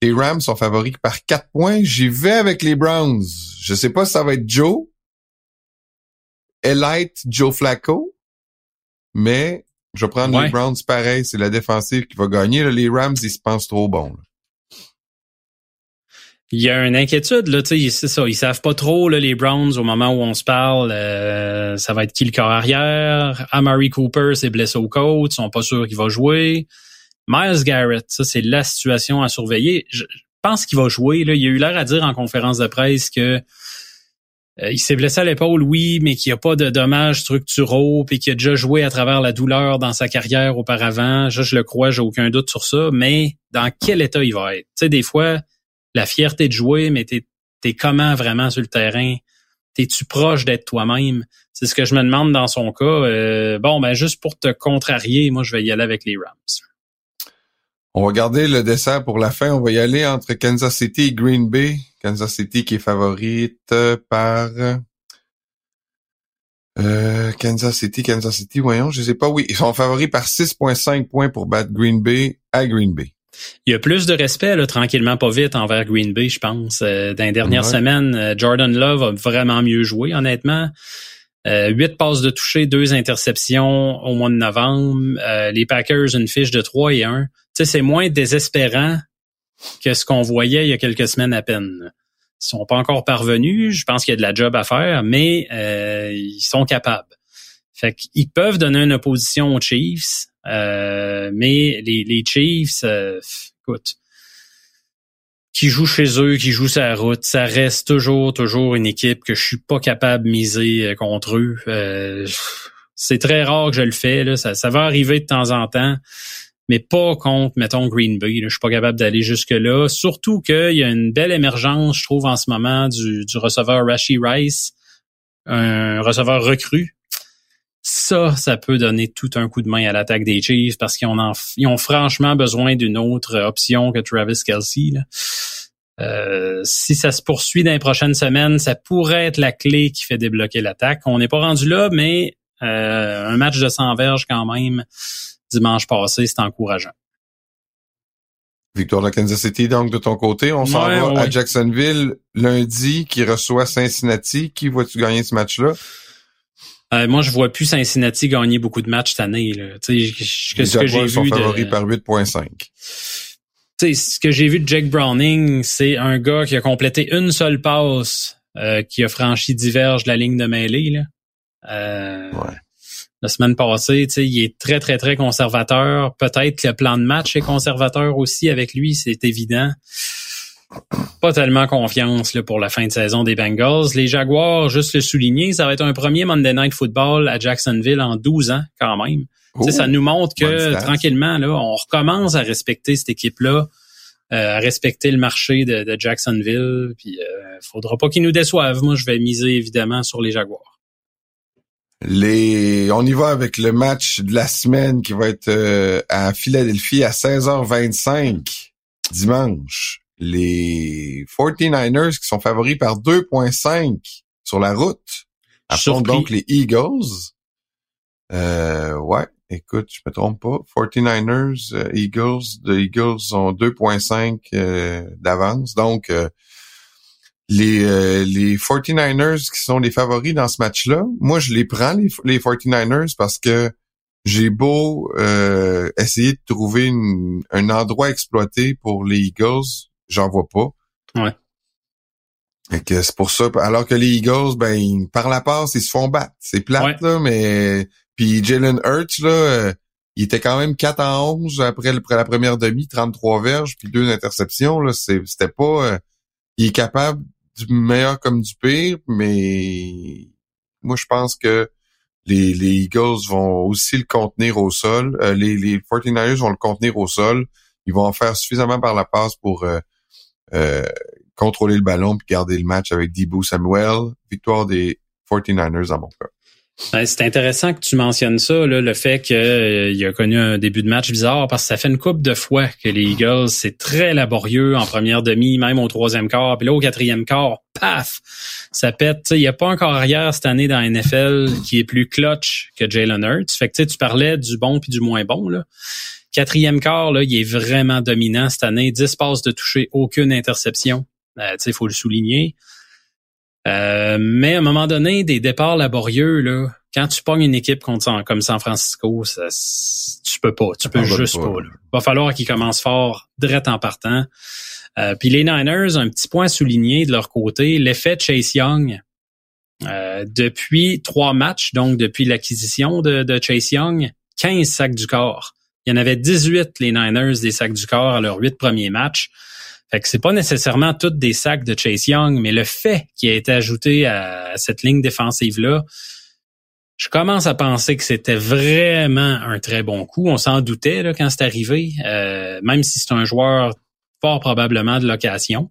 Les Rams sont favoris par quatre points. J'y vais avec les Browns. Je sais pas si ça va être Joe, Elite, Joe Flacco, mais je vais prendre Ouais. les Browns pareil. C'est la défensive qui va gagner. Là, les Rams, ils se pensent trop bons. là. Il y a une inquiétude, là, tu sais, c'est ça. Ils savent pas trop, là, les Browns, au moment où on se parle, euh, ça va être qui le corps arrière? Amari Cooper s'est blessé au côte, ils sont pas sûrs qu'il va jouer. Miles Garrett, ça, c'est la situation à surveiller. Je je pense qu'il va jouer, là. Il a eu l'air à dire en conférence de presse que euh, il s'est blessé à l'épaule, oui, mais qu'il n'y a pas de dommages structuraux, puis qu'il a déjà joué à travers la douleur dans sa carrière auparavant. Ça, je le crois, j'ai aucun doute sur ça. Mais dans quel état il va être? Tu sais, des fois, la fierté de jouer, mais t'es es comment vraiment sur le terrain? T'es-tu proche d'être toi-même? C'est ce que je me demande dans son cas. Euh, bon, ben juste pour te contrarier, moi je vais y aller avec les Rams. On va garder le dessert pour la fin. On va y aller entre Kansas City et Green Bay. Kansas City qui est favorite par euh, Kansas City, Kansas City, voyons, je sais pas. Oui, ils sont favoris par 6.5 points pour battre Green Bay à Green Bay. Il y a plus de respect, là, tranquillement, pas vite, envers Green Bay, je pense. Euh, dans les dernières Ouais. semaines, euh, Jordan Love a vraiment mieux joué, honnêtement. Euh, Huit passes de toucher, deux interceptions au mois de novembre. Euh, les Packers, une fiche de 3 et 1. Tu sais, c'est moins désespérant que ce qu'on voyait il y a quelques semaines à peine. sont pas encore parvenus. Je pense qu'il y a de la job à faire, mais ils sont capables. Fait qu'ils peuvent donner une opposition aux Chiefs, mais les, les Chiefs, écoute, qui jouent chez eux, qui jouent sa route, ça reste toujours, toujours une équipe que je suis pas capable de miser euh, contre eux. Euh, c'est très rare que je le fais. Là. Ça, ça va arriver de temps en temps, mais pas contre, mettons, Green Bay. Je suis pas capable d'aller jusque-là. Surtout qu'il y a une belle émergence, je trouve, en ce moment, du, du receveur Rashi Rice, un receveur recru ça, ça peut donner tout un coup de main à l'attaque des Chiefs parce qu'ils ont, ont franchement besoin d'une autre option que Travis Kelsey. Euh, si ça se poursuit dans les prochaines semaines, ça pourrait être la clé qui fait débloquer l'attaque. On n'est pas rendu là, mais euh, un match de 100 verges quand même dimanche passé, c'est encourageant. Victoire de Kansas City, donc de ton côté, on s'en va à Jacksonville lundi qui reçoit Cincinnati. Qui vois-tu gagner ce match-là? Euh, moi, je vois plus Cincinnati gagner beaucoup de matchs cette année. Là. Ce que j'ai sont favoris par 8.5. Ce que j'ai vu de Jake Browning, c'est un gars qui a complété une seule passe, euh, qui a franchi diverge de la ligne de mêlée. Là. Euh, La semaine passée, il est très, très, très conservateur. Peut-être que le plan de match est conservateur aussi avec lui, c'est évident pas tellement confiance là, pour la fin de saison des Bengals. Les Jaguars, juste le souligner, ça va être un premier Monday Night Football à Jacksonville en 12 ans quand même. ça nous montre que tranquillement, là, on recommence à respecter cette équipe-là, euh, à respecter le marché de, Jacksonville. Puis euh, faudra pas qu'ils nous déçoivent. Moi, je vais miser évidemment sur les Jaguars. Les, on y va avec le match de la semaine qui va être euh, à Philadelphie à 16h25 dimanche les 49ers qui sont favoris par 2.5 sur la route affrontent donc les Eagles. Euh, ouais, écoute, je me trompe pas. 49ers, euh, Eagles, les Eagles ont 2.5 euh, d'avance. Donc, euh, les, les 49ers qui sont les favoris dans ce match-là, moi, je les prends, les, les 49ers, parce que j'ai beau essayer de trouver un endroit exploité pour les Eagles, j'en vois pas. Ouais. Et que c'est pour ça. Alors que les Eagles, ben, par la passe, ils se font battre. C'est plate, là, mais. Puis Jalen Hurts, là, euh, il était quand même 4 en 11 après, après la première demi, 33 verges, puis deux interceptions. Là, c'était pas. Euh, il est capable du meilleur comme du pire, mais moi je pense que les, les Eagles vont aussi le contenir au sol. Euh, les, les 49ers vont le contenir au sol. Ils vont en faire suffisamment par la passe pour euh, contrôler le ballon puis garder le match avec Debo Samuel. Victoire des 49ers à mon cas. Ben, c'est intéressant que tu mentionnes ça, là, le fait qu'il euh, a connu un début de match bizarre parce que ça fait une coupe de fois que les Eagles, c'est très laborieux en première demi, même au troisième quart, puis là au quatrième quart, paf, ça pète. Il n'y a pas encore arrière cette année dans NFL qui est plus clutch que Jalen Hurts. Fait que tu parlais du bon puis du moins bon. Là. Quatrième quart, là, il est vraiment dominant cette année. 10 passes de toucher, aucune interception. Euh, il faut le souligner. Euh, mais à un moment donné, des départs laborieux, là, quand tu pognes une équipe contre, comme San Francisco, ça, tu peux pas. Tu peux juste pas. Il va falloir qu'ils commencent fort, direct en partant. Euh, Puis les Niners, un petit point souligné de leur côté, l'effet Chase Young. Euh, depuis trois matchs, donc depuis l'acquisition de, de Chase Young, 15 sacs du corps. Il y en avait 18, les Niners, des sacs du corps à leurs huit premiers matchs. Fait que c'est pas nécessairement toutes des sacs de Chase Young, mais le fait qui a été ajouté à cette ligne défensive-là, je commence à penser que c'était vraiment un très bon coup. On s'en doutait là, quand c'est arrivé, euh, même si c'est un joueur fort probablement de location.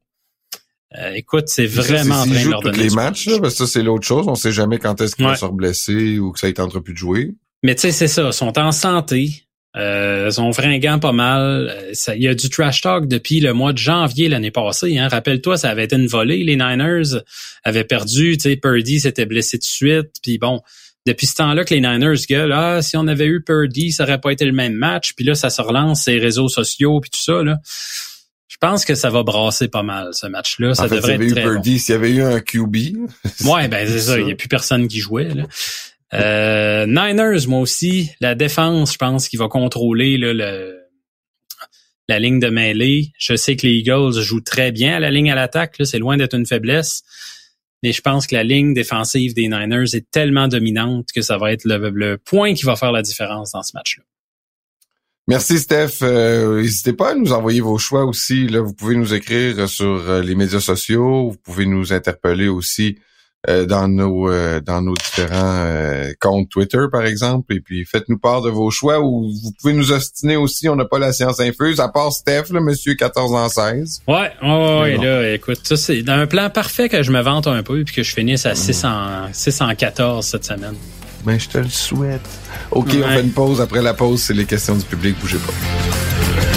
Euh, écoute, c'est vraiment en train de leur donner les matchs, là, ça c'est l'autre chose. On sait jamais quand est-ce qu'il va se blesser ou que ça a été entrepris de jouer. Mais tu sais, c'est ça. Ils sont en santé. Euh, sont fringants pas mal. Euh, il y a du trash talk depuis le mois de janvier l'année passée. Hein. Rappelle-toi, ça avait été une volée. Les Niners avaient perdu. Purdy s'était blessé de suite. Puis bon, depuis ce temps-là que les Niners gueulent, ah, si on avait eu Purdy, ça aurait pas été le même match. Puis là, ça se relance, ces réseaux sociaux, puis tout ça. Là. Je pense que ça va brasser pas mal ce match-là. Ça devrait être très Purdy, S'il y avait eu un QB. ouais, ben c'est ça. Il n'y a plus personne qui jouait. Là. Euh, Niners, moi aussi, la défense, je pense qu'il va contrôler le. la ligne de mêlée. Je sais que les Eagles jouent très bien à la ligne à l'attaque. C'est loin d'être une faiblesse. Mais je pense que la ligne défensive des Niners est tellement dominante que ça va être le, point qui va faire la différence dans ce match-là. Merci Steph. Euh, n'hésitez pas à nous envoyer vos choix aussi. Vous pouvez nous écrire sur euh, les médias sociaux. Vous pouvez nous interpeller aussi euh, dans nos euh, dans nos différents euh, comptes Twitter par exemple. Et puis faites-nous part de vos choix ou vous pouvez nous ostiner aussi. On n'a pas la science infuse à part Steph le monsieur 14 ans 16 ouais ouais, ouais là écoute ça c'est dans un plan parfait que je me vante un peu puis que je finisse à 600 614 cette semaine. Ben je te le souhaite. Ok on fait une pause. Après la pause c'est les questions du public. Bougez pas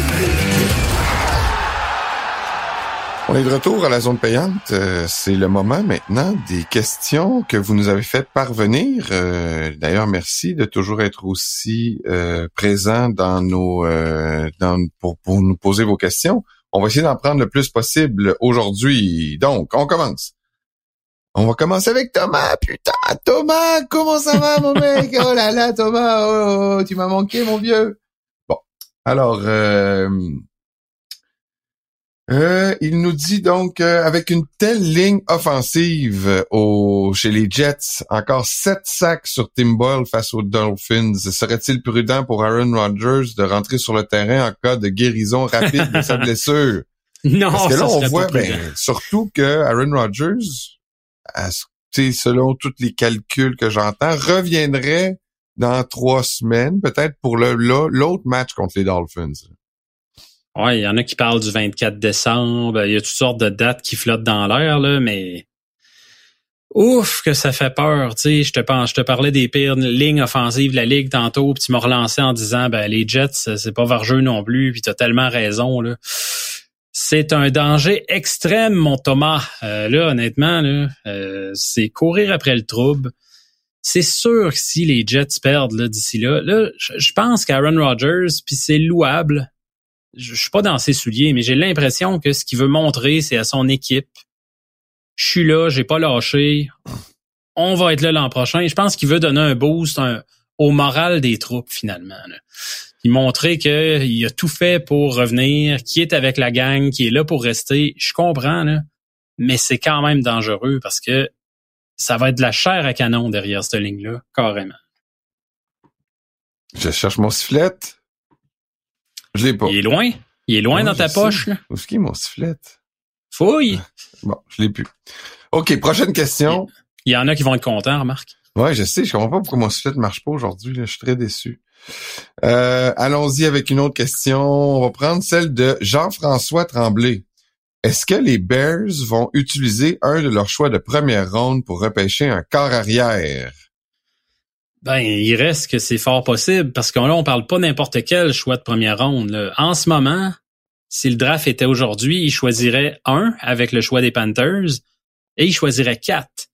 On est de retour à la zone payante. Euh, c'est le moment maintenant des questions que vous nous avez fait parvenir. Euh, d'ailleurs, merci de toujours être aussi euh, présent dans nos dans, pour, pour nous poser vos questions. On va essayer d'en prendre le plus possible aujourd'hui. Donc, on commence. On va commencer avec Thomas. Putain, Thomas, comment ça va, mon mec? Oh là là, Thomas, oh, oh, oh tu m'as manqué, mon vieux. Bon, alors, euh, euh, il nous dit donc euh, avec une telle ligne offensive au chez les Jets, encore sept sacs sur Tim Boyle face aux Dolphins. Serait-il prudent pour Aaron Rodgers de rentrer sur le terrain en cas de guérison rapide de sa blessure? Non, Parce que là on voit ben, surtout que Aaron Rodgers, selon tous les calculs que j'entends, reviendrait dans trois semaines, peut-être pour le l'autre match contre les Dolphins. Ouais, il y en a qui parlent du 24 décembre. Il y a toutes sortes de dates qui flottent dans l'air, là, mais ouf que ça fait peur. Tu sais, je te pense, je te parlais des pires lignes offensives de la ligue tantôt, puis tu m'as relancé en disant, ben les Jets, c'est pas vargeux non plus, puis t'as tellement raison là. C'est un danger extrême, mon Thomas. Euh, là, honnêtement, là, euh, c'est courir après le trouble. C'est sûr que si les Jets perdent là d'ici là, là, je pense qu'Aaron Rodgers, puis c'est louable, je, suis pas dans ses souliers, mais j'ai l'impression que ce qu'il veut montrer, c'est à son équipe. Je suis là, j'ai pas lâché. On va être là l'an prochain. Je pense qu'il veut donner un boost au moral des troupes finalement. Il montrer qu'il a tout fait pour revenir, qu'il est avec la gang, qu'il est là pour rester. Je comprends, là, mais c'est quand même dangereux parce que ça va être de la chair à canon derrière cette ligne-là, carrément. Je cherche mon sifflet. Je l'ai pas. Il est loin? Il est loin dans ta poche. Là? Où est-ce qu'il est mon sifflet? Fouille. Bon, je l'ai plus. OK, prochaine question. Il y en a qui vont être contents, remarque. Ouais, je sais. Je comprends pas pourquoi mon sifflet ne marche pas aujourd'hui. Je suis très déçu. Euh, allons-y avec une autre question. On va prendre celle de Jean-François Tremblay. Est-ce que les Bears vont utiliser un de leurs choix de première ronde pour repêcher un corps arrière? Ben, il reste que c'est fort possible parce qu'on là, on parle pas n'importe quel choix de première ronde. En ce moment, si le draft était aujourd'hui, il choisirait un avec le choix des Panthers et il choisirait quatre.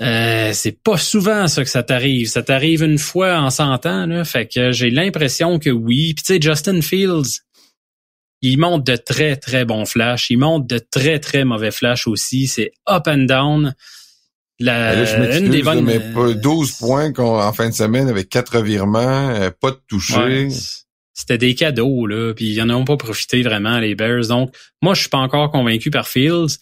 Euh, c'est pas souvent ça que ça t'arrive. Ça t'arrive une fois en 100 ans. Fait que j'ai l'impression que oui. Puis tu sais, Justin Fields, il monte de très, très bons flashs. Il monte de très, très mauvais flashs aussi. C'est up and down. La, là, je une des bonnes... mais pas 12 points en fin de semaine avec quatre virements, euh, pas de toucher. c'était des cadeaux, là, puis ils en ont pas profité vraiment, les Bears. Donc, moi, je suis pas encore convaincu par Fields.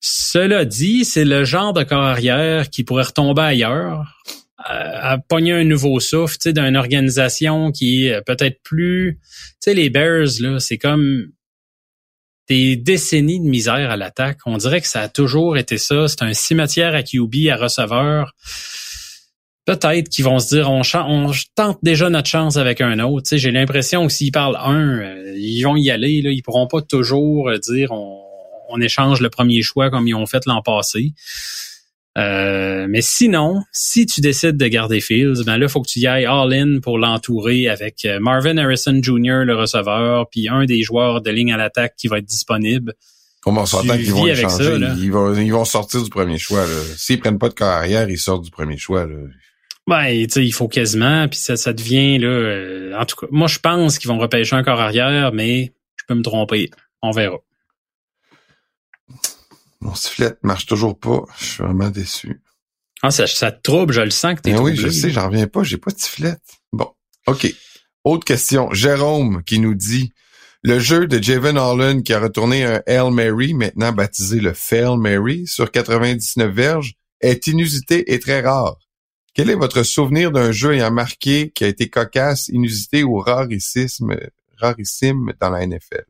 Cela dit, c'est le genre de carrière qui pourrait retomber ailleurs, à, à pogner un nouveau souffle, tu sais, d'une organisation qui est peut-être plus... Tu sais, les Bears, là, c'est comme des décennies de misère à l'attaque. On dirait que ça a toujours été ça. C'est un cimetière à QB, à receveur. peut-être qu'ils vont se dire on, on tente déjà notre chance avec un autre. j'ai l'impression que s'ils parlent un, euh, ils vont y aller. Là, ils pourront pas toujours euh, dire on, on échange le premier choix comme ils ont fait l'an passé. Euh, mais sinon, si tu décides de garder Fields, ben là, faut que tu y ailles all-in pour l'entourer avec Marvin Harrison Jr., le receveur, puis un des joueurs de ligne à l'attaque qui va être disponible. On s'entend qu'ils vont changer. ils, vont, ils vont sortir du premier choix. S'ils prennent pas de carrière, ils sortent du premier choix. Là. Ben, tu il faut quasiment, puis ça, ça devient là. Euh, en tout cas, moi je pense qu'ils vont repêcher un corps arrière, mais je peux me tromper. On verra. Mon sifflet marche toujours pas. Je suis vraiment déçu. Ah, ça, ça te trouble, je le sens que t'es ben Oui, je sais, j'en reviens pas, j'ai pas de sifflet. Bon, OK. Autre question. Jérôme qui nous dit le jeu de Javon Holland qui a retourné un Hail Mary, maintenant baptisé le Fail Mary, sur 99 verges, est inusité et très rare. Quel est votre souvenir d'un jeu ayant marqué, qui a été cocasse, inusité ou rarissime, rarissime dans la NFL?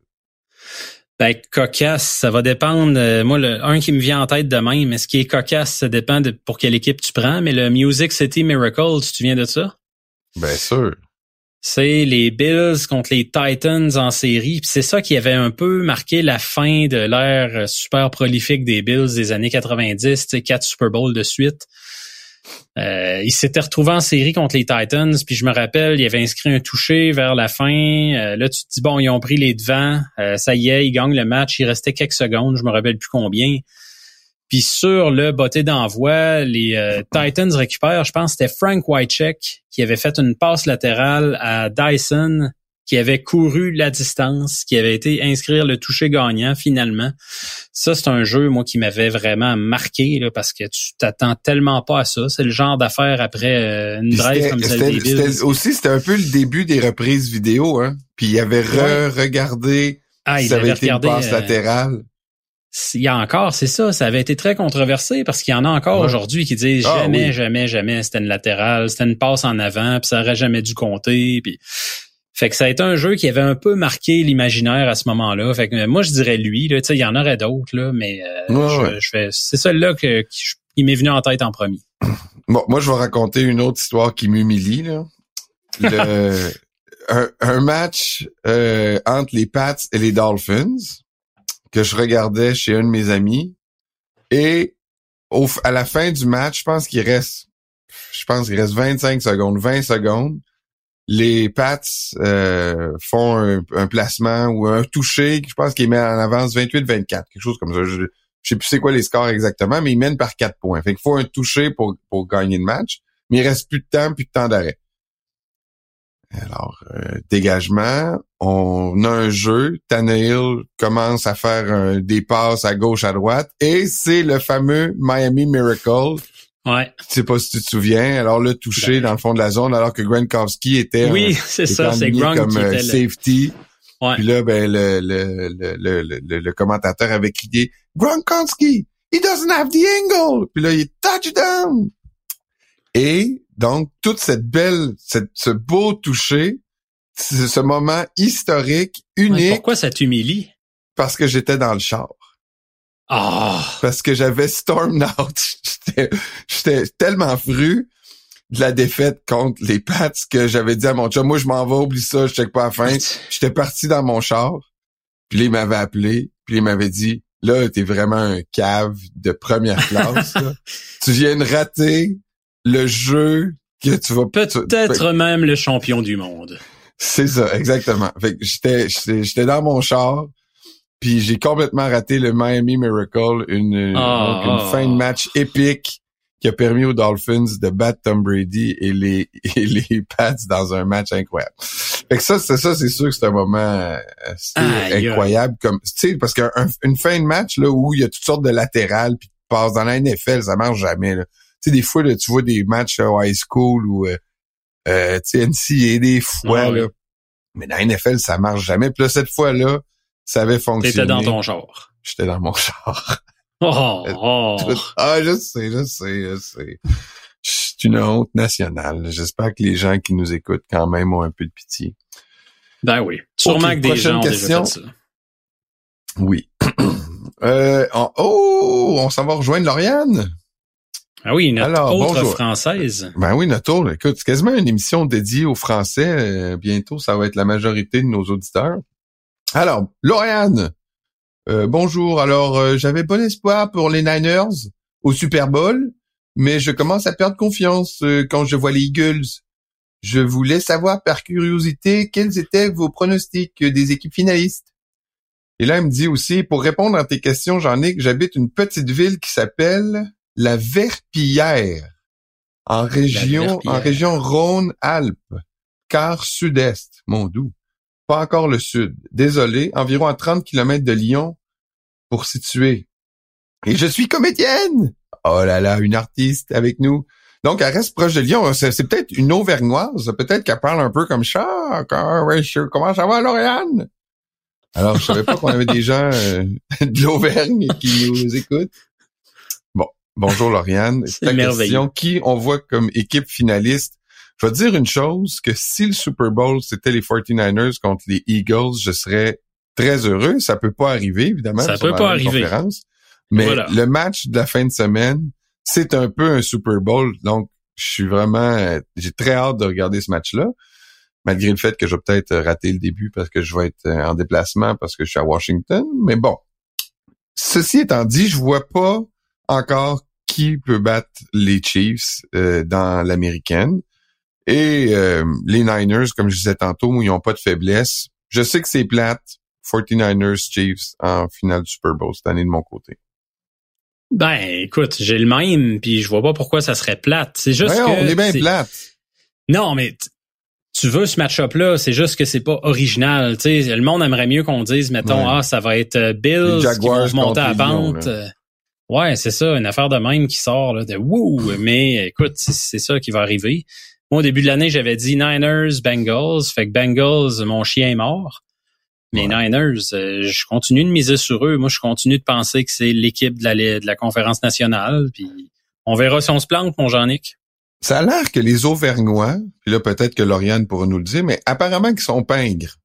Ben, cocasse, ça va dépendre. Euh, moi, le un qui me vient en tête de même, mais ce qui est cocasse, ça dépend de pour quelle équipe tu prends. Mais le Music City Miracle, tu te souviens de ça? Bien sûr. C'est les Bills contre les Titans en série. C'est ça qui avait un peu marqué la fin de l'ère super prolifique des Bills des années 90, quatre Super Bowls de suite. Euh, il s'était retrouvé en série contre les Titans, puis je me rappelle, il avait inscrit un touché vers la fin. Euh, là, tu te dis, bon, ils ont pris les devants, euh, ça y est, ils gagnent le match, il restait quelques secondes, je me rappelle plus combien. Puis sur le botté d'envoi, les Titans récupèrent, je pense c'était Frank Whitecheck qui avait fait une passe latérale à Dyson qui avait couru la distance, qui avait été inscrire le toucher gagnant finalement. Ça, c'est un jeu, moi, qui m'avait vraiment marqué là, parce que tu t'attends tellement pas à ça. C'est le genre d'affaire après euh, une drive comme celle des Aussi, c'était un peu le début des reprises vidéo. Hein? Puis il avait re-regardé ah, il ça avait, été une passe euh, latérale. Il y a encore, c'est ça, ça avait été très controversé parce qu'il y en a encore aujourd'hui qui disent ah jamais, jamais, jamais, c'était une latérale, c'était une passe en avant, puis ça aurait jamais dû compter. Puis fait que ça a été un jeu qui avait un peu marqué l'imaginaire à ce moment-là. Fait que moi je dirais lui, là, il y en aurait d'autres, là, mais euh, je, c'est celle-là que, qui m'est venu en tête en premier. Bon, moi je vais raconter une autre histoire qui m'humilie. Là. Le, un, match euh, entre les Pats et les Dolphins que je regardais chez un de mes amis. Et au, à la fin du match, je pense qu'il reste je pense qu'il reste 25 secondes, 20 secondes les Pats euh, font un, placement ou un toucher, je pense qu'ils mettent en avance 28-24, quelque chose comme ça. Je, je sais plus c'est quoi les scores exactement, mais ils mènent par 4 points. Fait qu'il faut un toucher pour, pour gagner le match, mais il reste plus de temps, plus de temps d'arrêt. Alors, euh, dégagement, on a un jeu. Tannehill commence à faire des passes à gauche, à droite, et c'est le fameux Miami Miracle Ouais. Tu sais pas si tu te souviens. Alors le toucher ben. dans le fond de la zone, alors que Gronkowski était oui, c'est ça, c'est Gronk comme euh, safety. Ouais. Puis là, ben le le, le, le, le, commentateur avait crié Gronkowski, he doesn't have the angle. Puis là, il touchdown. Et donc toute cette belle, cette, ce beau toucher, ce moment historique, unique. pourquoi ça t'humilie? Parce que j'étais dans le char. Ah. Parce que j'avais storm out. J'étais tellement fru de la défaite contre les Pats que j'avais dit à mon chum, moi je m'en vais, oublie ça, je check pas la fin. J'étais parti dans mon char. Puis là, il m'avait appelé. Puis il m'avait dit, là, t'es vraiment un cave de première classe. tu viens de rater le jeu que tu vas... Peut-être même le champion du monde. C'est ça, exactement. Fait que j'étais dans mon char. Puis j'ai complètement raté le Miami Miracle, une, ah, une ah. fin de match épique qui a permis aux Dolphins de battre Tom Brady et les, et les Pats dans un match incroyable. Fait que ça, c'est ça, c'est sûr que c'est un moment euh, incroyable. Comme, tu sais, parce qu'une fin de match là où il y a toutes sortes de latérales puis tu passes dans la NFL, ça marche jamais. Tu sais, des fois, là, tu vois des matchs au high school ou euh, euh, tu sais, des fois, ah là. Mais dans la NFL, ça marche jamais. Puis là, cette fois-là, ça avait fonctionné. T'étais dans ton genre. J'étais dans mon char. Oh, oh. Ah, je sais, je sais, je sais. C'est une honte nationale. J'espère que les gens qui nous écoutent quand même ont un peu de pitié. Ben oui. Sûrement que des gens ont déjà fait ça. Oui. euh, oh, on s'en va rejoindre Lauriane? Ah oui, notre Alors, autre bonjour. française. Ben oui, notre tour, écoute, c'est quasiment une émission dédiée aux Français. Euh, bientôt, ça va être la majorité de nos auditeurs. Alors, Lauriane, euh, bonjour. Alors, euh, j'avais bon espoir pour les Niners au Super Bowl, mais je commence à perdre confiance euh, quand je vois les Eagles. Je voulais savoir par curiosité quels étaient vos pronostics des équipes finalistes. Et là, il me dit aussi, pour répondre à tes questions, Jean-Nic, j'habite une petite ville qui s'appelle la Verpillière, en région, Verpillière. en région Rhône-Alpes, quart sud-est, mon doux. Pas encore le sud. Désolé, environ à 30 km de Lyon pour situer. Et je suis comédienne! Oh là là, une artiste avec nous. Donc, elle reste proche de Lyon. C'est c'est peut-être une Auvergnoise. Peut-être qu'elle parle un peu comme ça. Je- Comment ça va, Lauriane? Alors, je savais pas qu'on avait des gens euh, de l'Auvergne qui nous écoutent. Bon, bonjour Lauriane. C'est merveilleux. question, qui on voit comme équipe finaliste? Je vais te dire une chose, que si le Super Bowl, c'était les 49ers contre les Eagles, je serais très heureux. Ça peut pas arriver, évidemment. Ça peut pas arriver. Mais Voilà. le match de la fin de semaine, c'est un peu un Super Bowl. Donc, je suis vraiment, j'ai très hâte de regarder ce match-là. Malgré le fait que je vais peut-être rater le début parce que je vais être euh, en déplacement parce que je suis à Washington. Mais bon. Ceci étant dit, je vois pas encore qui peut battre les Chiefs euh, dans l'américaine. Et euh, les Niners, comme je disais tantôt, ils n'ont pas de faiblesse. Je sais que c'est plate. 49ers Chiefs en finale du Super Bowl cette année de mon côté. Ben, écoute, j'ai le même, puis je vois pas pourquoi ça serait plate. C'est juste Ouais, que... on est bien plate. Non, mais tu veux ce match-up-là, c'est juste que c'est pas original. Tu sais, le monde aimerait mieux qu'on dise, mettons, Ouais. ah, ça va être euh, Bills qui vont remonter à. Euh, Ouais, c'est ça, une affaire de même qui sort là, de wouh. Mais écoute, c'est ça qui va arriver. Moi, au début de l'année, j'avais dit Niners, Bengals. Fait que Bengals, mon chien est mort. Mais Ouais. Niners, euh, je continue de miser sur eux. Moi, je continue de penser que c'est l'équipe de la, de la conférence nationale. Puis on verra si on se plante, mon Jean-Nic. Ça a l'air que les Auvergnois, puis là peut-être que Lauriane pourra nous le dire, mais apparemment qu'ils sont pingres.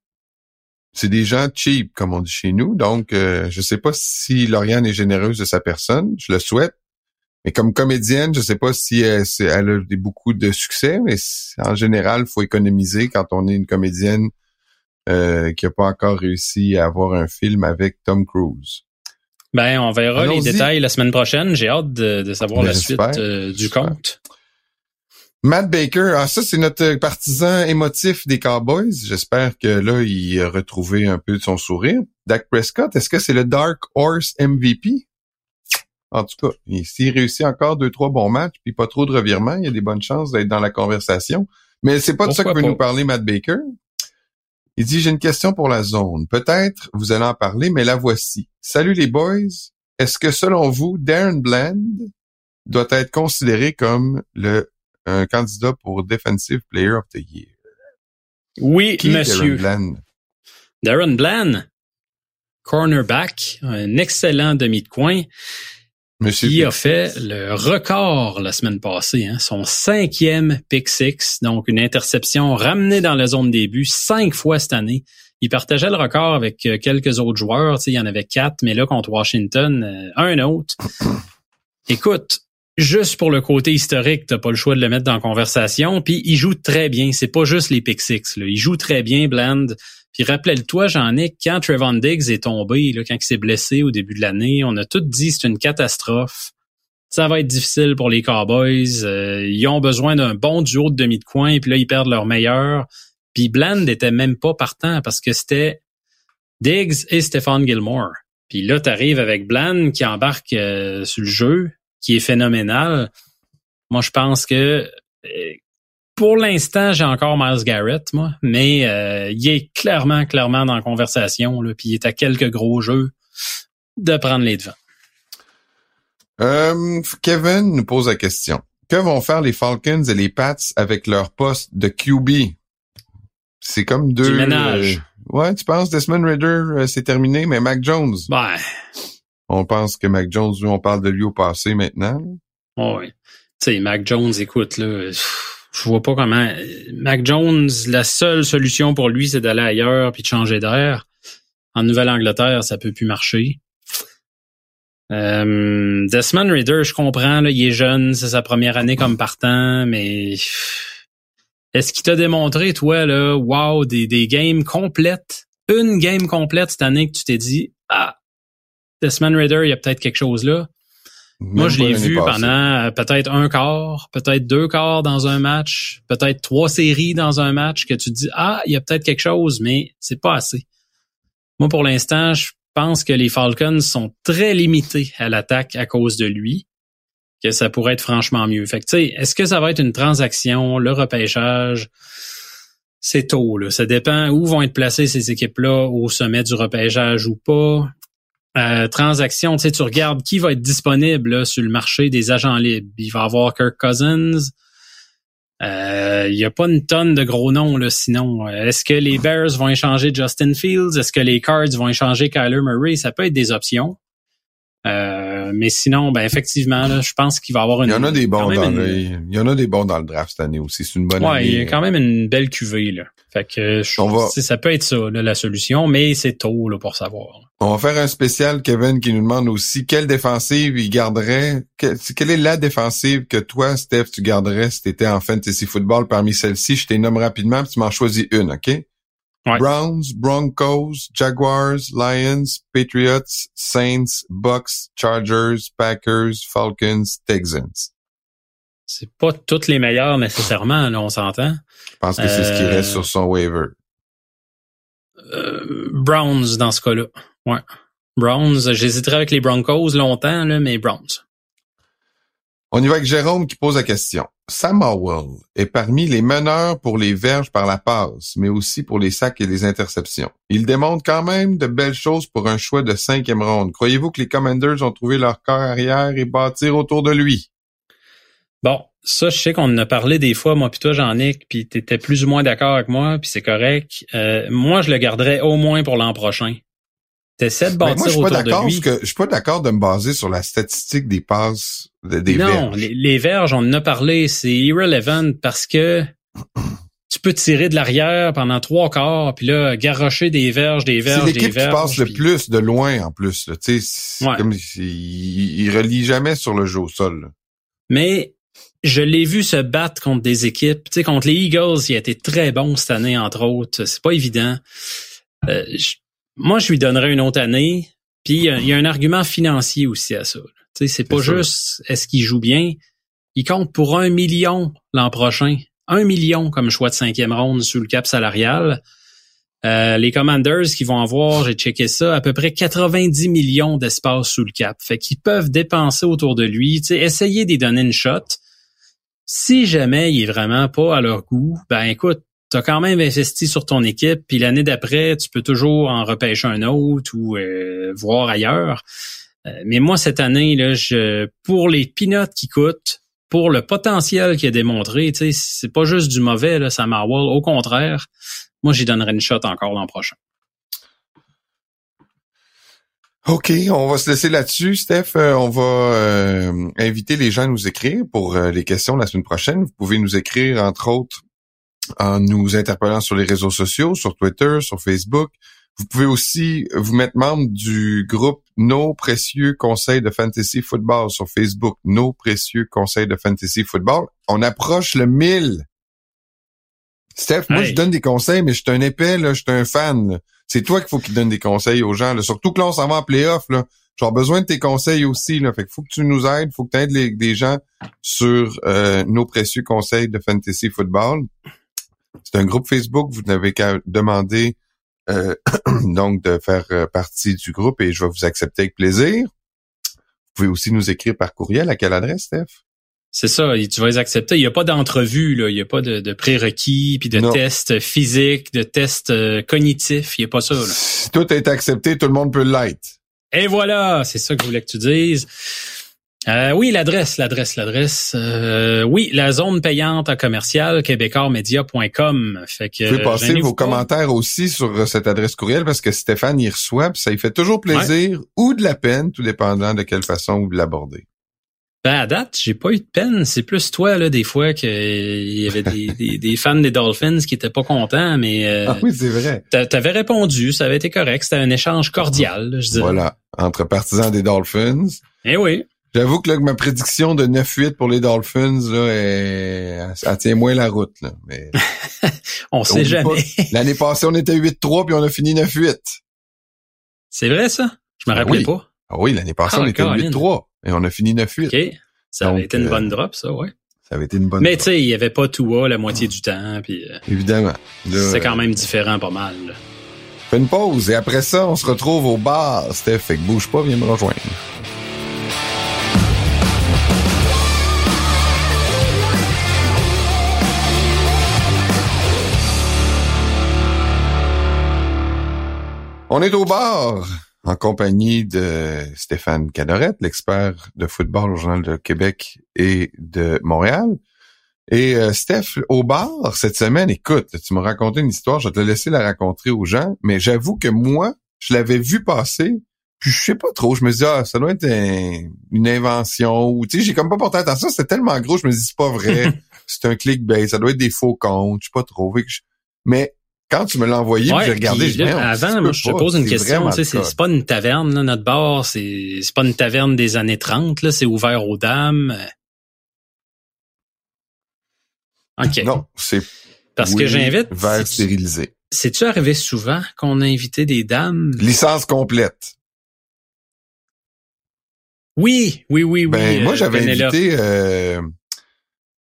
C'est des gens cheap, comme on dit chez nous. Donc, euh, je sais pas si Lauriane est généreuse de sa personne. Je le souhaite. Mais comme comédienne, je sais pas si elle, c'est- elle a beaucoup de succès, mais en général, faut économiser quand on est une comédienne euh, qui a pas encore réussi à avoir un film avec Tom Cruise. Ben, on verra les détails la semaine prochaine. J'ai hâte de, de savoir Ben, la suite euh, du compte. Matt Baker, ah ça c'est notre partisan émotif des Cowboys. J'espère que là il a retrouvé un peu de son sourire. Dak Prescott, est-ce que c'est le Dark Horse MVP En tout cas, il- s'il réussit encore deux trois bons matchs puis pas trop de revirements, il y a des bonnes chances d'être dans la conversation. Mais c'est pas de ça que veut pas? nous parler Matt Baker. Il dit j'ai une question pour la zone. Peut-être vous allez en parler, mais la voici. Salut les boys. Est-ce que selon vous, Darren Bland doit être considéré comme le un candidat pour Defensive Player of the Year? Oui, Qui monsieur. Darren Bland? Darren Bland, cornerback, un excellent demi de coin, Monsieur qui a fait le record la semaine passée, hein, son cinquième pick six, donc une interception ramenée dans la zone début cinq fois cette année. Il partageait le record avec euh, quelques autres joueurs, tu sais, il y en avait quatre, mais là contre Washington, euh, un autre. Écoute, juste pour le côté historique, t'as pas le choix de le mettre dans la conversation. Puis il joue très bien. C'est pas juste les pick six. Là. Il joue très bien, Bland. Puis rappelle-toi, Jean-Nic, quand Trevon Diggs est tombé, là, quand il s'est blessé au début de l'année, on a tout dit c'est une catastrophe. Ça va être difficile pour les Cowboys. Euh, ils ont besoin d'un bon duo de demi de coin, puis là, ils perdent leur meilleur. Puis Bland était même pas partant parce que c'était Diggs et Stephon Gilmore. Puis là, t'arrives avec Bland qui embarque euh, sur le jeu, qui est phénoménal. Moi, je pense que euh, pour l'instant, j'ai encore Miles Garrett, moi, mais euh, il est clairement, clairement dans la conversation, là, puis il est à quelques gros jeux de prendre les devants. Euh, Kevin nous pose la question. Que vont faire les Falcons et les Pats avec leur poste de QB? C'est comme deux... Du ménage. euh, ouais, tu penses Desmond Ritter, euh, c'est terminé, mais Mac Jones, Ben, on pense que Mac Jones, on parle de lui au passé maintenant. ouais. Tu sais, Mac Jones, écoute, là, je vois pas comment. Mac Jones, la seule solution pour lui, c'est d'aller ailleurs puis de changer d'air. En Nouvelle-Angleterre, ça peut plus marcher. Euh, Desmond Reader, je comprends, il est jeune, c'est sa première année comme partant, mais est-ce qu'il t'a démontré, toi, là, wow, des, des games complètes, une game complète cette année que tu t'es dit, ah, Desmond Raider, il y a peut-être quelque chose là. Moi, je l'ai vu pendant euh, peut-être un quart, peut-être deux quarts dans un match, peut-être trois séries dans un match que tu te dis, ah, il y a peut-être quelque chose, mais c'est pas assez. Moi, pour l'instant, je pense que les Falcons sont très limités à l'attaque à cause de lui, que ça pourrait être franchement mieux. Fait que, tu sais, est-ce que ça va être une transaction, le repêchage? C'est tôt, là. Ça dépend où vont être placées ces équipes-là au sommet du repêchage ou pas. Euh, transaction, tu sais, tu regardes qui va être disponible sur le marché des agents libres. Il va y avoir Kirk Cousins. Euh, il n'y a pas une tonne de gros noms là, sinon. Est-ce que les Bears vont échanger Justin Fields? Est-ce que les Cards vont échanger Kyler Murray? Ça peut être des options. Euh, mais sinon, ben effectivement, là, je pense qu'il va y avoir une. Il y en a des bons dans le, il y en a des bons dans le draft cette année aussi. C'est une bonne ouais, il y a quand même une belle cuvée là. Fait que je, ça peut être ça la solution, mais c'est tôt là, pour savoir. On va faire un spécial, Kevin, qui nous demande aussi quelle défensive il garderait. quelle est la défensive que toi, Steph, tu garderais si tu étais en fantasy football parmi celles-ci? Je t'ai nomme rapidement, puis tu m'en choisis une, OK? Browns, Broncos, Jaguars, Lions, Patriots, Saints, Bucks, Chargers, Packers, Falcons, Texans. C'est pas toutes les meilleures nécessairement, là, on s'entend. Je pense que c'est ce qui reste sur son waiver. Euh, Browns dans ce cas-là. Ouais. Browns, j'hésiterais avec les Broncos longtemps, là, mais Browns. On y va avec Jérôme qui pose la question. Sam Howell est parmi les meneurs pour les verges par la passe, mais aussi pour les sacs et les interceptions. Il démontre quand même de belles choses pour un choix de cinquième ronde. Croyez-vous que les Commanders ont trouvé leur corps arrière et bâtir autour de lui? Bon, ça, je sais qu'on en a parlé des fois, moi puis toi, Jean-Nic, puis t'étais plus ou moins d'accord avec moi, puis c'est correct. Euh, moi, je le garderais au moins pour l'an prochain. T'essaies de bâtir moi, je suis pas d'accord je suis pas d'accord de me baser sur la statistique des passes des non, Les, les, verges, on en a parlé, c'est irrelevant parce que tu peux tirer de l'arrière pendant trois quarts, puis là, garrocher des verges, des verges, des verges. C'est l'équipe qui passe le plus de loin, en plus. Tu sais, comme il, il, relie jamais sur le jeu au sol. Mais je l'ai vu se battre contre des équipes. Tu sais, contre les Eagles, il a été très bon cette année, entre autres. C'est pas évident. Euh, moi, je lui donnerais une autre année. Puis il y, a un argument financier aussi à ça. Tu sais, c'est pas juste est-ce qu'il joue bien. Il compte pour un million l'an prochain. Un million comme choix de cinquième ronde sous le cap salarial. Euh, les Commanders qui vont avoir, j'ai checké ça, à peu près 90 millions d'espace sous le cap. Fait qu'ils peuvent dépenser autour de lui, essayer d'y donner une shot. Si jamais il est vraiment pas à leur goût, ben écoute, tu as quand même investi sur ton équipe, puis l'année d'après, tu peux toujours en repêcher un autre ou euh, voir ailleurs. Euh, mais moi, cette année, là, je, pour les pinottes qui coûtent, pour le potentiel qu'il a démontré, c'est pas juste du mauvais, là, Sam. Au contraire, moi, j'y donnerais une shot encore l'an prochain. OK, on va se laisser là-dessus, Steph. Euh, on va inviter les gens à nous écrire pour les questions la semaine prochaine. Vous pouvez nous écrire, entre autres, en nous interpellant sur les réseaux sociaux, sur Twitter, sur Facebook. Vous pouvez aussi vous mettre membre du groupe Nos précieux conseils de fantasy football sur Facebook. Nos précieux conseils de fantasy football. On approche le 1000. Steph, moi, je donne des conseils, mais je suis un épais, là, je suis un fan. C'est toi qu'il faut qu'il donne des conseils aux gens. Là. Surtout que là, on s'en va en playoff. J'ai besoin de tes conseils aussi. Là. Fait qu'il faut que tu nous aides, faut que tu aides les, des gens sur euh, nos précieux conseils de fantasy football. C'est un groupe Facebook. Vous n'avez qu'à demander euh, donc de faire euh, partie du groupe et je vais vous accepter avec plaisir. Vous pouvez aussi nous écrire par courriel. À quelle adresse, Steph? C'est ça, tu vas les accepter. Il n'y a pas d'entrevue, là. il n'y a pas de, prérequis, puis de tests physiques, de tests euh, cognitifs. Il n'y a pas ça. Là. Si tout est accepté, tout le monde peut l'être. Et voilà, c'est ça que je voulais que tu dises. Euh, oui, l'adresse, l'adresse, l'adresse. Euh, oui, la zone payante à commercial québécoismedia.com. Fait que vous pouvez passer vos commentaires aussi sur euh, cette adresse courriel parce que Stéphane y reçoit, ça lui fait toujours plaisir ou de la peine, tout dépendant de quelle façon vous l'abordez. Ben, à date, j'ai pas eu de peine. C'est plus toi, là, des fois, qu'il y avait des, des, des, fans des Dolphins qui étaient pas contents, mais euh, Ah oui, c'est vrai. t'avais répondu, ça avait été correct. C'était un échange cordial, je dirais. Voilà, entre partisans des Dolphins. Eh oui. J'avoue que là, que ma prédiction de 9-8 pour les Dolphins, là, est... elle tient moins la route. Là. Mais On sait jamais. l'année passée, on était 8-3 puis on a fini 9-8. C'est vrai, ça? Je me rappelais oui. pas. Ah oui, l'année passée, Ah, on était Colin. 8-3 et on a fini 9-8. OK. Ça avait été une euh, bonne drop, ça, ouais. Ça avait été une bonne Mais tu sais, il y avait pas Tua la moitié du temps, puis euh, Évidemment. C'est quand même différent pas mal. là. Fais une pause et après ça, on se retrouve au bar. Steph, fait que bouge pas, viens me rejoindre. On est au bar en compagnie de Stéphane Cadorette, l'expert de football au Journal de Québec et de Montréal. Et euh, Steph, au bar, cette semaine, écoute, tu m'as raconté une histoire, je vais te laisser la raconter aux gens, mais j'avoue que moi, je l'avais vu passer, puis je sais pas trop, je me dis, ah, ça doit être un- une invention, ou tu sais, j'ai comme pas porté attention, c'était tellement gros, je me dis, c'est pas vrai, c'est un clickbait, ça doit être des faux comptes, je sais pas trop. Mais quand tu me l'as envoyé, Ouais, j'ai regardé, puis je là, avant, moi, je te pose une question. c'est pas une taverne, là, notre bar. C'est pas une taverne des années 30. Là, c'est ouvert aux dames. OK. Non, c'est Parce oui, que j'invite. c'est- stérilisé. C'est-tu arrivé souvent qu'on a invité des dames? Licence complète. Oui, oui, oui, oui. Ben, moi, euh, j'avais invité euh,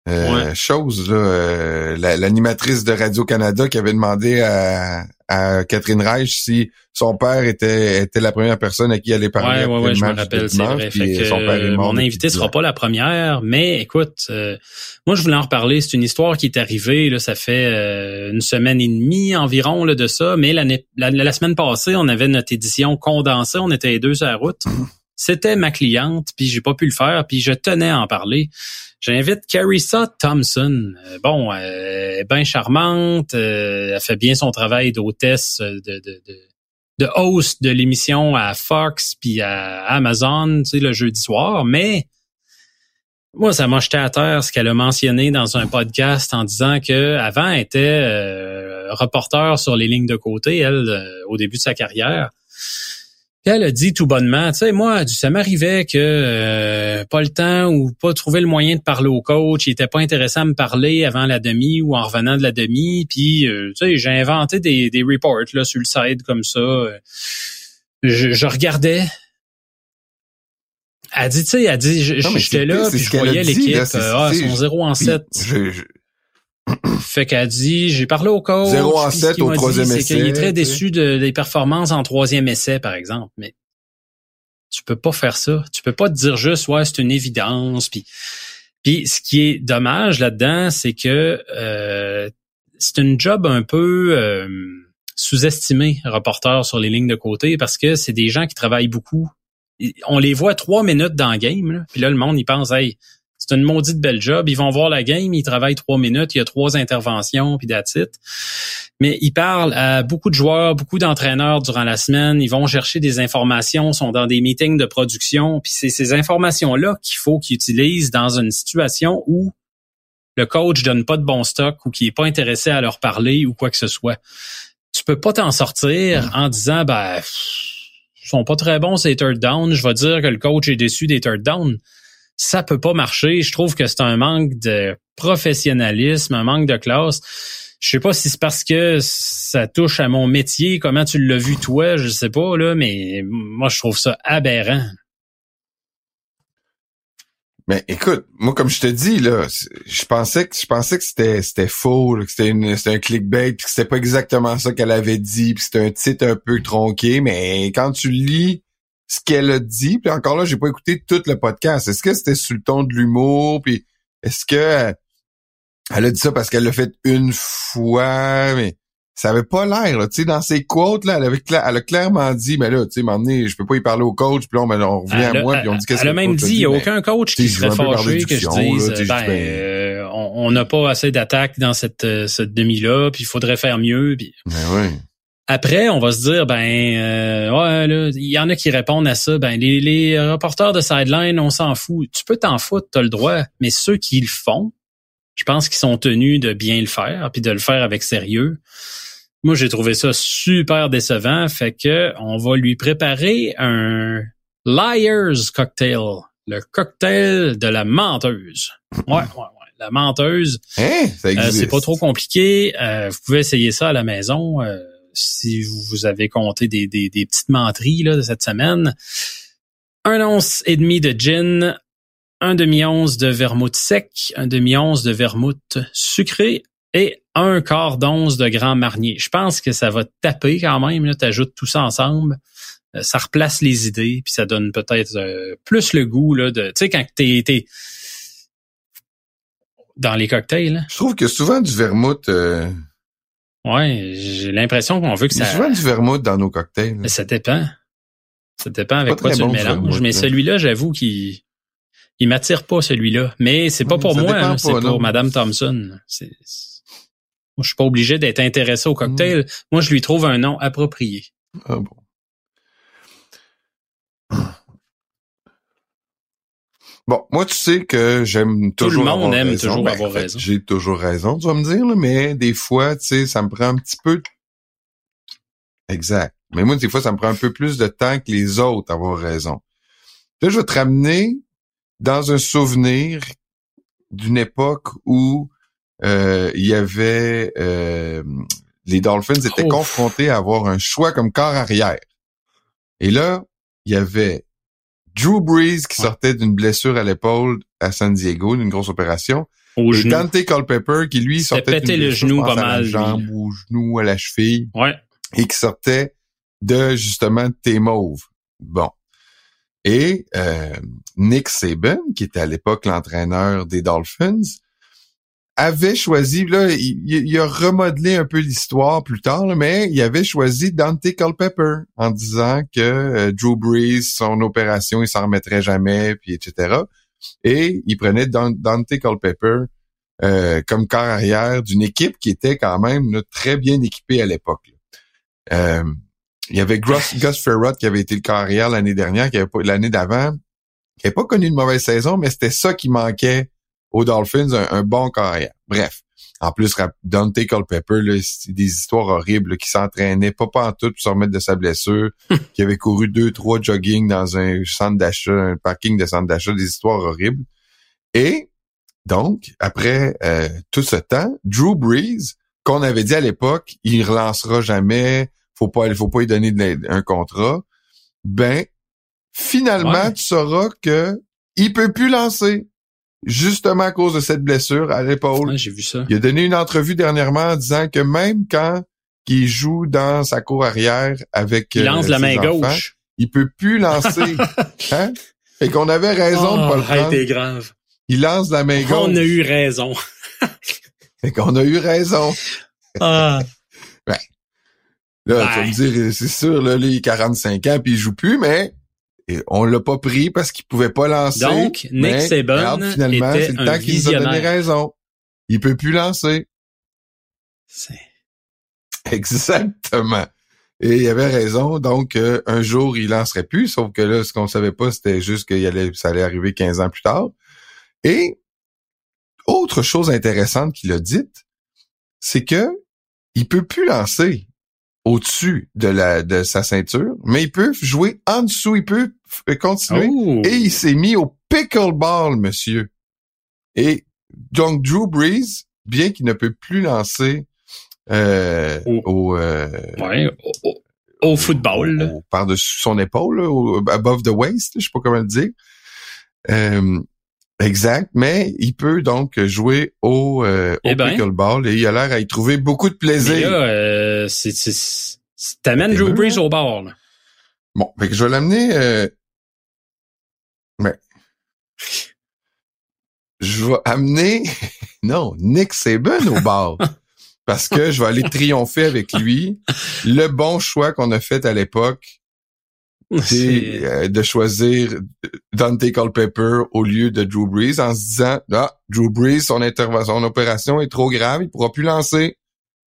euh, Ouais. chose, là, euh, la- l'animatrice de Radio-Canada qui avait demandé à, à Catherine Reich si son père était, était la première personne à qui elle allait parler. Le je me rappelle, c'est dimanche, vrai. puis Fait que, son père est euh, mort mon invité 10 sera pas la première, mais écoute, euh, moi je voulais en reparler. C'est une histoire qui est arrivée, là, ça fait euh, une semaine et demie environ là, de ça, mais la, la semaine passée, on avait notre édition condensée, on était les deux sur la route. C'était ma cliente, puis j'ai pas pu le faire, puis je tenais à en parler. J'invite Carissa Thompson. Euh, bon, euh, elle est bien charmante, euh, elle fait bien son travail d'hôtesse de, de, de, de host de l'émission à Fox puis à Amazon, tu sais, le jeudi soir, mais moi, ça m'a jeté à terre ce qu'elle a mentionné dans un podcast en disant que avant elle était reporter sur les lignes de côté, elle, au début de sa carrière. Elle a dit tout bonnement, tu sais, moi, ça m'arrivait que euh, pas le temps ou pas trouver le moyen de parler au coach, il était pas intéressant à me parler avant la demi ou en revenant de la demi, puis euh, tu sais, j'ai inventé des, des reports là sur le site comme ça. Euh, Je, je regardais. Elle dit, tu sais, elle dit, j'étais là, puis je voyais l'équipe, euh, ah, ils sont 0 en Puis, 7. je- je- Fait qu'elle dit, j'ai parlé au coach. Zéro en puis ce sept qu'il au m'a dit, troisième c'est essai, qu'il est très déçu de- des performances en troisième essai, par exemple. Mais tu peux pas faire ça. Tu peux pas te dire juste, ouais, c'est une évidence. Puis, puis ce qui est dommage là-dedans, c'est que euh, c'est une job un peu euh, sous-estimée, reporter sur les lignes de côté, parce que c'est des gens qui travaillent beaucoup. On les voit trois minutes dans le game, là, puis là, le monde, il pense, hey, c'est une maudite belle job. Ils vont voir la game, ils travaillent trois minutes, il y a trois interventions, puis that's it. Mais ils parlent à beaucoup de joueurs, beaucoup d'entraîneurs durant la semaine. Ils vont chercher des informations, sont dans des meetings de production. Puis c'est ces informations-là qu'il faut qu'ils utilisent dans une situation où le coach donne pas de bon stock ou qui est pas intéressé à leur parler ou quoi que ce soit. Tu peux pas t'en sortir en disant, ben, ils sont pas très bons ces third down. Je vais dire que le coach est déçu des third down ça peut pas marcher. Je trouve que c'est un manque de professionnalisme, un manque de classe. Je sais pas si c'est parce que ça touche à mon métier, comment tu l'as vu toi, je sais pas là, mais moi je trouve ça aberrant. Mais écoute, moi comme je te dis là, je pensais que c'était c'était faux, que c'était un clickbait, puis que c'était pas exactement ça qu'elle avait dit, puis c'était un titre un peu tronqué, mais quand tu lis ce qu'elle a dit, puis encore là, j'ai pas écouté tout le podcast. Est-ce que c'était sous le ton de l'humour, puis est-ce que elle a dit ça parce qu'elle l'a fait une fois, mais ça avait pas l'air. Tu sais, dans ses quotes, là, elle, avait cla- elle a clairement dit, mais là, tu sais, m'emmener, je peux pas y parler au coach, puis là, on, on revient Elle à moi, puis on dit qu'est-ce Elle a même dit, il n'y a aucun coach qui serait fâché que je dise, là, ben, ben- euh, on on n'a pas assez d'attaques dans cette, euh, cette demi-là, puis il faudrait faire mieux. Puis Ben oui. Après, on va se dire, ben, euh, ouais, là, il y en a qui répondent à ça, ben, les, les reporters de sideline, on s'en fout. Tu peux t'en foutre, t'as le droit, mais ceux qui le font, je pense qu'ils sont tenus de bien le faire, puis de le faire avec sérieux. Moi, j'ai trouvé ça super décevant, fait que on va lui préparer un Liar's Cocktail, le cocktail de la menteuse. Ouais, ouais, ouais. La menteuse. Hein? Euh, c'est pas trop compliqué. Euh, vous pouvez essayer ça à la maison euh, si vous avez compté des, des, des petites menteries là, de cette semaine. Un once et demi de gin, un demi-once de vermouth sec, un demi-once de vermouth sucré et un quart d'once de grand marnier. Je pense que ça va taper quand même. Tu ajoutes tout ça ensemble. Euh, ça replace les idées, puis ça donne peut-être euh, plus le goût là, de. Tu sais, quand t'es, t'es dans les cocktails, Je trouve que souvent du vermouth, euh, Ouais, j'ai l'impression qu'on veut que il y a ça. souvent du vermouth dans nos cocktails. Mais ça dépend. Ça dépend avec quoi tu bon, le mélanges. vermouth, Mais là. celui-là, j'avoue qu'il il m'attire pas celui-là. Mais c'est pas Ouais, pour moi, hein, c'est pour. Madame Thompson. C'est- Moi, je suis pas obligé d'être intéressé au cocktail. Mm. Moi, je lui trouve un nom approprié. Ah bon. Bon, moi, tu sais que j'aime Tout le toujours monde aime raison. toujours Ben, avoir en fait, raison. J'ai toujours raison, tu vas me dire, là, mais des fois, tu sais, ça me prend un petit peu... Exact. Mais moi, des fois, ça me prend un peu plus de temps que les autres à avoir raison. Là, je vais te ramener dans un souvenir d'une époque où euh, il y avait... euh, les Dolphins étaient Ouf. confrontés à avoir un choix comme corps arrière. Et là, il y avait Drew Brees qui Ouais. sortait d'une blessure à l'épaule à San Diego, d'une grosse opération. Au et genou. Dante Culpepper qui, lui, sortait pété le blessure, genou à la lui. jambe ou au genou, à la cheville, Ouais. et qui sortait de, justement, T-Mauve. Bon. Et euh, Nick Saban, qui était à l'époque l'entraîneur des Dolphins, avait choisi, là, il, il- a remodelé un peu l'histoire plus tard, là, mais il avait choisi Dante Culpepper en disant que euh, Drew Brees, son opération, il s'en remettrait jamais, puis etc. Et il prenait Dan- Dante Culpepper euh, comme corps arrière d'une équipe qui était quand même là, très bien équipée à l'époque. Euh, il y avait Gus, Gus Ferrott qui avait été le corps arrière l'année dernière, qui avait pas l'année d'avant, qui avait pas connu une mauvaise saison, mais c'était ça qui manquait aux Dolphins, un, un bon carrière. Bref. En plus, Dante Culpepper, là, des histoires horribles, là, qui s'entraînait pas tout pour se remettre de sa blessure, qui avait couru deux, trois jogging dans un centre d'achat, un parking de centre d'achat, des histoires horribles. Et donc, après euh, tout ce temps, Drew Brees, qu'on avait dit à l'époque, il relancera jamais, faut pas, faut pas lui donner de un contrat. Ben, finalement, Ouais. tu sauras que il peut plus lancer, justement à cause de cette blessure à l'épaule. Ouais, j'ai vu ça. Il a donné une entrevue dernièrement en disant que même quand il joue dans sa cour arrière avec Il lance euh, la main enfants, gauche. il peut plus lancer. hein? Et qu'on avait raison de pas le Oh, hey, prendre. grave. Il lance la main gauche. On a eu raison. Et qu'on a eu raison. Ah. Là, Ouais. tu vas me dire, c'est sûr, là, là, il a 45 ans puis il joue plus, mais et on l'a pas pris parce qu'il pouvait pas lancer. Donc, Nick Saban regarde, finalement, c'est le temps qu'il nous a donné raison. Il peut plus lancer. C'est- Exactement. Et il avait raison. Donc, euh, un jour, il lancerait plus. Sauf que là, ce qu'on savait pas, c'était juste qu'il allait, ça allait arriver 15 ans plus tard. Et autre chose intéressante qu'il a dite, c'est que il peut plus lancer au-dessus de la de sa ceinture, mais il peut jouer en dessous. Il peut continuer. Oh. Et il s'est mis au pickleball, monsieur. Et donc, Drew Brees, bien qu'il ne peut plus lancer euh, Oh. au, euh, Ouais, au, football. au- par-dessus son épaule, là, au- above the waist, je sais pas comment le dire. Euh, exact, mais il peut donc jouer au, euh, au Eh ben. pickleball et il a l'air à y trouver beaucoup de plaisir. là, euh, c'est, c'est, c'est- t'amènes Drew Brees au bord. Là. Bon, fait que je vais l'amener. Euh... Ouais. Je vais amener non Nick Saban au bar parce que je vais aller triompher avec lui. Le bon choix qu'on a fait à l'époque, c'est C'est- euh, de choisir Dante Culpepper au lieu de Drew Brees en se disant ah Drew Brees son intervention, son opération est trop grave, il pourra plus lancer.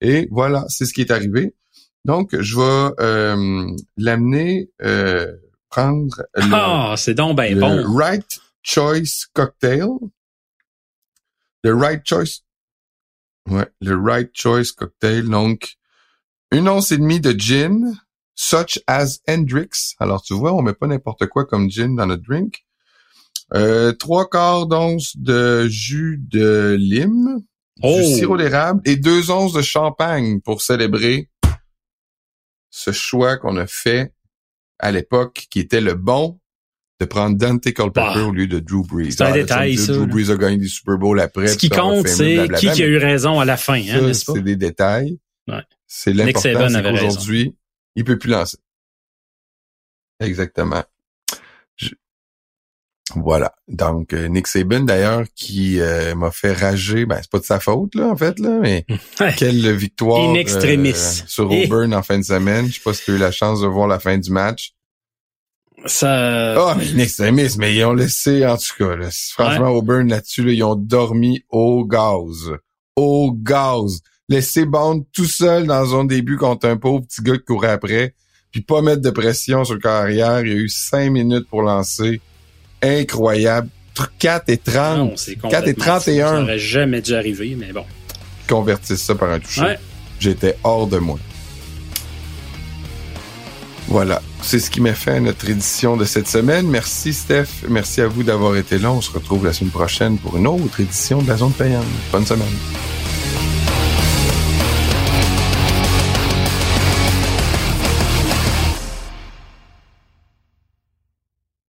Et voilà, c'est ce qui est arrivé. Donc, je vais euh, l'amener euh, prendre le, Ah, c'est donc ben le bon. Right Choice Cocktail. Le Right Choice. Ouais, le Right Choice Cocktail. Donc, une once et demie de gin, such as Hendrix. Alors, tu vois, on met pas n'importe quoi comme gin dans notre drink. Euh, trois quarts d'once de jus de lime, Oh. du sirop d'érable et deux onces de champagne pour célébrer ce choix qu'on a fait à l'époque, qui était le bon de prendre Dante Culpepper Bah. au lieu de Drew Brees. C'est un Ah, détail, ça, Drew. Brees a gagné des Super Bowls après. Ce qui compte, c'est qui qui a eu raison à la fin, hein, n'est-ce pas? c'est des détails. Ouais. C'est l'important, c'est qu'aujourd'hui, il peut plus lancer. Exactement. Voilà. Donc, euh, Nick Saban, d'ailleurs, qui euh, m'a fait rager, ben, c'est pas de sa faute, là, en fait, là, mais quelle victoire In extremis. euh, sur Et- Auburn en fin de semaine. Je sais pas si tu as eu la chance de voir la fin du match. Ça, Ah, mais in extremis, mais ils ont laissé, en tout cas, là, franchement, Auburn, là-dessus, là, ils ont dormi au gaz. Au gaz. Laisser Bond tout seul dans un début contre un pauvre petit gars qui courait après, puis pas mettre de pression sur le carrière. Il y a eu cinq minutes pour lancer. Incroyable. 4 et 30. non, c'est 4 et complètement 31. fou. Ça aurait jamais dû arriver, mais bon. convertissent ça par un toucher. Ouais. J'étais hors de moi. Voilà, c'est ce qui m'a fait notre édition de cette semaine. Merci Steph, merci à vous d'avoir été là. On se retrouve la semaine prochaine pour une autre édition de la zone payante. Bonne semaine.